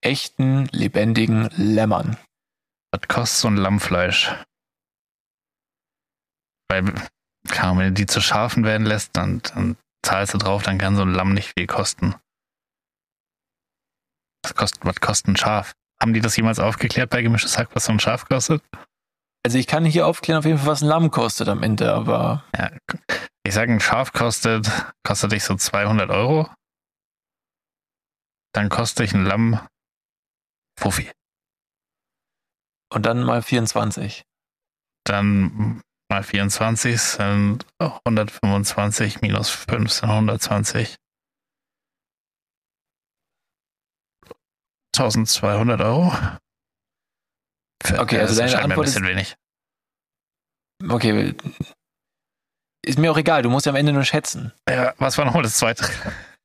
Echten, lebendigen Lämmern. Was kostet so ein Lammfleisch? Weil, klar, wenn du die zu Schafen werden lässt, dann, dann zahlst du drauf, dann kann so ein Lamm nicht viel kosten. Was kostet, was kostet ein Schaf? Haben die das jemals aufgeklärt bei gemischtes Hack, was so ein Schaf kostet? Also ich kann hier aufklären auf jeden Fall, was ein Lamm kostet am Ende, aber Ja, ich sage, ein Schaf kostet, kostet dich so 200 Euro. Dann kostet dich ein Lamm Fuffi. und dann mal 24. Dann mal 24 sind 125 minus 5 sind 120. 1200 Euro. Für- Okay, also das deine erscheint mir ein Antwort ist- bisschen wenig. Okay. Ist mir auch egal, du musst ja am Ende nur schätzen. Ja, was war nochmal das zweite?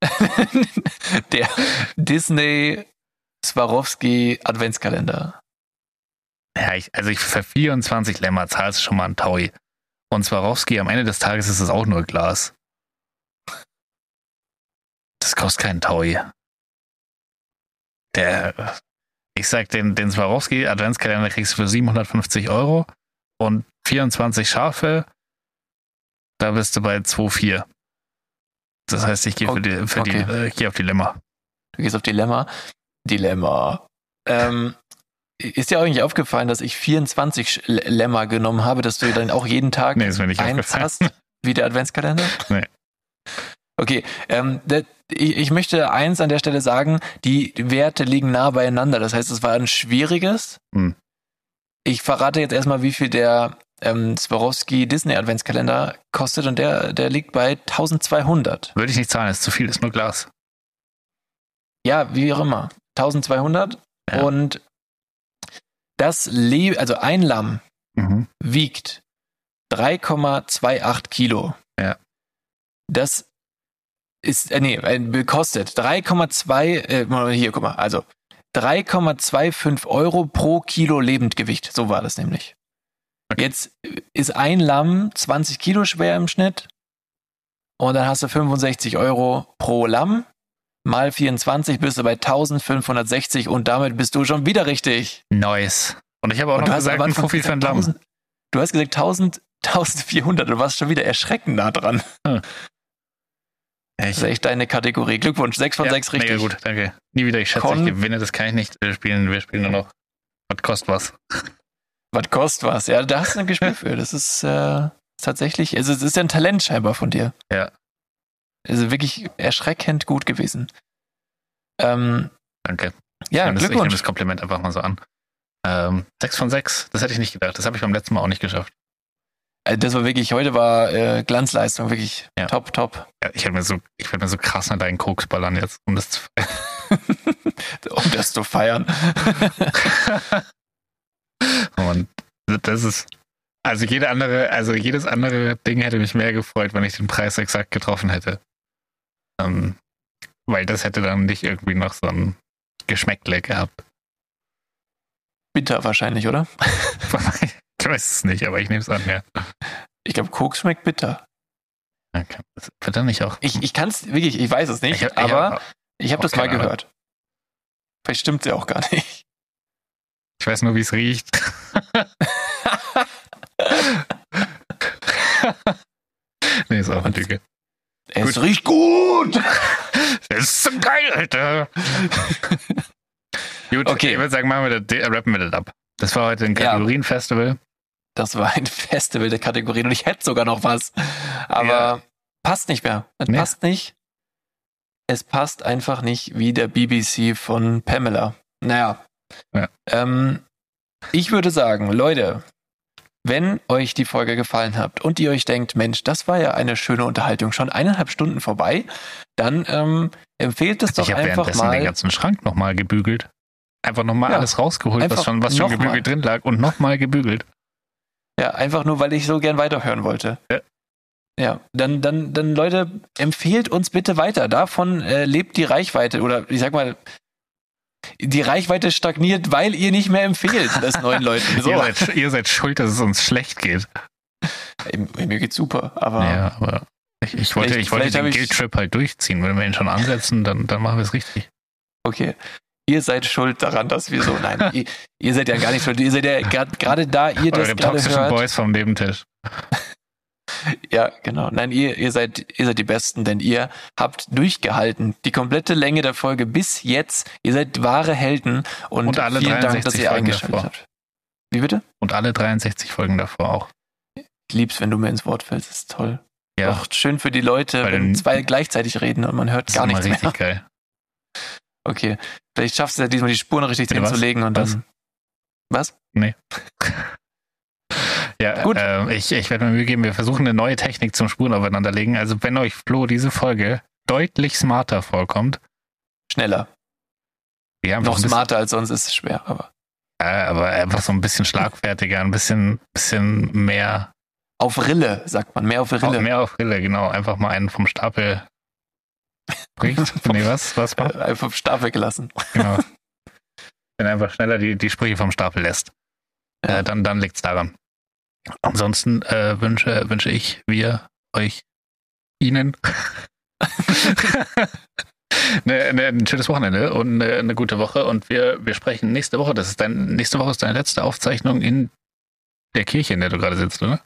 Der Disney Swarovski Adventskalender. Ja, ich, also ich für 24 Lämmer zahlst du schon mal ein Taui. Und Swarovski, am Ende des Tages ist es auch nur Glas. Das kostet keinen Taui. Der, ich sag, den, den Swarovski Adventskalender kriegst du für 750 Euro und 24 Schafe, da bist du bei 2,4. Das heißt, ich gehe für die, für die, Okay. äh, ich gehe auf die Lämmer. Du gehst auf Dilemma. Dilemma. Ähm, ist dir eigentlich aufgefallen, dass ich 24 Sch- L- Lämmer genommen habe, dass du dann auch jeden Tag Nee, eins hast, wie der Adventskalender? Nee. Okay, ähm, der, ich, ich möchte eins an der Stelle sagen, die Werte liegen nah beieinander. Das heißt, es war ein schwieriges. Hm. Ich verrate jetzt erstmal, wie viel der ähm, Swarovski Disney Adventskalender kostet und der, der liegt bei 1200. Würde ich nicht zahlen, ist zu viel, ist nur Glas. Ja, wie auch immer. 1200 Ja. und das Le also ein Lamm Mhm. wiegt 3,28 Kilo. Ja. Das ist, äh, nee, äh, kostet 3,2, äh, hier, guck mal, also 3,25 Euro pro Kilo Lebendgewicht. So war das nämlich. Okay. Jetzt ist ein Lamm 20 Kilo schwer im Schnitt und dann hast du 65 Euro pro Lamm. Mal 24 bist du bei 1560 und damit bist du schon wieder richtig. Nice. Und ich habe auch Und noch du hast gesagt, ein Fuffi für ein Lamm. 1000 Du hast gesagt 1000, 1400, du warst schon wieder erschreckend nah dran. Ja, Das ist echt deine Kategorie. Glückwunsch, 6 von ja, 6 richtig. Mega gut, danke. Nie wieder, ich schätze, Con- ich gewinne, das kann ich nicht. Wir spielen, wir spielen nur noch. Was kostet was? Was kostet was? Ja, da hast du ein Gespür für. Das ist äh, tatsächlich, also es ist ja ein Talent scheinbar von dir. Ja. Also wirklich erschreckend gut gewesen. Ähm, Danke. ja, ich nehme das, ich nehme das Kompliment einfach mal so an. Ähm, 6 von 6, das hätte ich nicht gedacht. Das habe ich beim letzten Mal auch nicht geschafft. Äh, Das war wirklich, heute war äh, Glanzleistung, wirklich Ja. top, top. Ja, ich werde mir so, ich werde mir so krass an deinen Koks ballern jetzt, um das zu um das zu feiern. Und das ist, also jede andere, also jedes andere Ding hätte mich mehr gefreut, wenn ich den Preis exakt getroffen hätte. Ähm, weil das hätte dann nicht irgendwie noch so ein Geschmäckle gehabt. Bitter wahrscheinlich, oder? ich weiß es nicht, aber ich nehme es an, ja. Ich glaube, Koks schmeckt bitter. Okay. Wird er nicht auch. Ich, ich kann es wirklich, ich weiß es nicht, Ich hab- ich aber hab- ich habe das mal Ahnung. gehört. Vielleicht stimmt ja auch gar nicht. Ich weiß nur, wie es riecht. nee, ist auch eine Lüge. Es riecht gut! Das ist so geil, Alter. Gut, Okay. ich würde sagen, machen wir das, äh, rappen wir das ab. Das war heute ein. Kategorienfestival. Das war ein Festival der Kategorien und ich hätte sogar noch was. Aber Ja. passt nicht mehr. Es Nee. passt nicht. Es passt einfach nicht wie der BBC von Pamela. Naja. Ja. Ähm, ich würde sagen, Leute, wenn euch die Folge gefallen hat und ihr euch denkt, Mensch, das war ja eine schöne Unterhaltung, schon eineinhalb Stunden vorbei, dann ähm, empfehlt es doch ich habe einfach währenddessen den mal. ganzen Schrank nochmal gebügelt. Einfach nochmal Ja. alles rausgeholt, was schon, was schon gebügelt mal. drin lag und nochmal gebügelt. Ja, einfach nur, weil ich so gern weiterhören wollte. Ja. Ja, dann, dann, dann Leute, empfehlt uns bitte weiter. Davon äh, lebt die Reichweite oder ich sag mal, die Reichweite stagniert, weil ihr nicht mehr empfehlt, das neuen Leuten. So, Ihr, seid, ihr seid schuld, dass es uns schlecht geht. Ey, mir geht's super, aber Ja, aber ich, ich wollte, ich wollte den ich- Guild-Trip halt durchziehen. Wenn wir ihn schon ansetzen, dann, dann machen wir es richtig. okay. Ihr seid schuld daran, dass wir so. Nein, ihr, ihr seid ja gar nicht schuld. Ihr seid ja gerade da, ihr das Eure gerade toxischen hört. Boys vom Nebentisch. Ja, genau. Nein, ihr, ihr seid, ihr seid die Besten, denn ihr habt durchgehalten. Die komplette Länge der Folge bis jetzt. Ihr seid wahre Helden und, Und alle vielen Dank, 63 dass ihr Folgen eingeschaltet davor. habt. Wie bitte? Und alle 63 Folgen davor auch. Ich lieb's, wenn du mir ins Wort fällst. Das ist toll. Ja, Auch schön für die Leute, Weil wenn zwei gleichzeitig reden und man hört gar nichts mehr. geil. Okay. Vielleicht schaffst du ja diesmal die Spuren richtig Bitte was? hinzulegen und Was? dann. Was? Ja, Gut. Äh, ich, ich werde mir Mühe geben, wir versuchen eine neue Technik zum Spuren aufeinanderlegen. Also wenn euch Flo diese Folge deutlich smarter vorkommt, Schneller. ja, Noch smarter als sonst ist es schwer, aber. Ja, aber einfach so ein bisschen schlagfertiger, ein bisschen, bisschen mehr, Auf Rille, sagt man. Mehr auf Rille. mehr auf Rille, genau. Einfach mal einen vom Stapel bricht. nee, was? Was? Äh, Einfach vom Stapel gelassen. Genau. Wenn er einfach schneller die, die Sprüche vom Stapel lässt. Ja. Äh, dann dann liegt es daran. Ansonsten äh, wünsche, wünsche ich, wir, euch, Ihnen ne, ne, ein schönes Wochenende und eine, eine gute Woche. Und wir, wir sprechen nächste Woche. Das ist dein, nächste Woche ist deine letzte Aufzeichnung in der Kirche, in der du gerade sitzt, oder?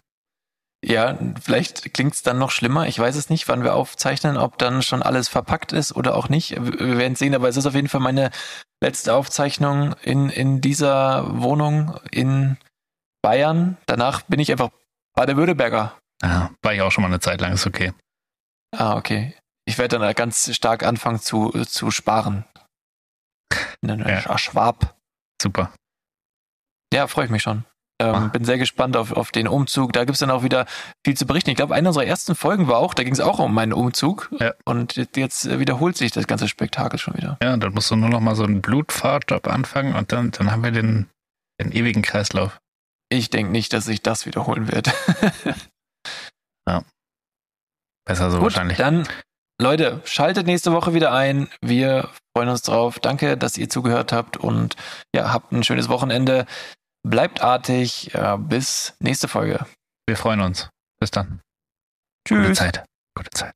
Ja, vielleicht klingt's dann noch schlimmer. Ich weiß es nicht, wann wir aufzeichnen, ob dann schon alles verpackt ist oder auch nicht. Wir werden sehen, aber es ist auf jeden Fall meine letzte Aufzeichnung in, in dieser Wohnung in Bayern. Danach bin ich einfach Baden-Württemberger. Ah, war ich auch schon mal eine Zeit lang, ist okay. Ah, okay. Ich werde dann ganz stark anfangen zu, zu sparen. Ja. Schwab. Super. Ja, freue ich mich schon. Ähm, Ah. Bin sehr gespannt auf, auf den Umzug. Da gibt's dann auch wieder viel zu berichten. Ich glaube, eine unserer ersten Folgen war auch, da ging es auch um meinen Umzug. Ja. Und jetzt- wiederholt sich das ganze Spektakel schon wieder. Ja, dann musst du nur noch mal so einen Blutfahrtjob anfangen und dann, dann haben wir den, den ewigen Kreislauf. Ich denke nicht, dass sich das wiederholen wird. Besser so Gut, wahrscheinlich. dann, Leute, schaltet nächste Woche wieder ein. Wir freuen uns drauf. Danke, dass ihr zugehört habt und ja, habt ein schönes Wochenende. Bleibt artig. Ja, bis nächste Folge. Wir freuen uns. Bis dann. Gute Tschüss. Zeit. Gute Zeit.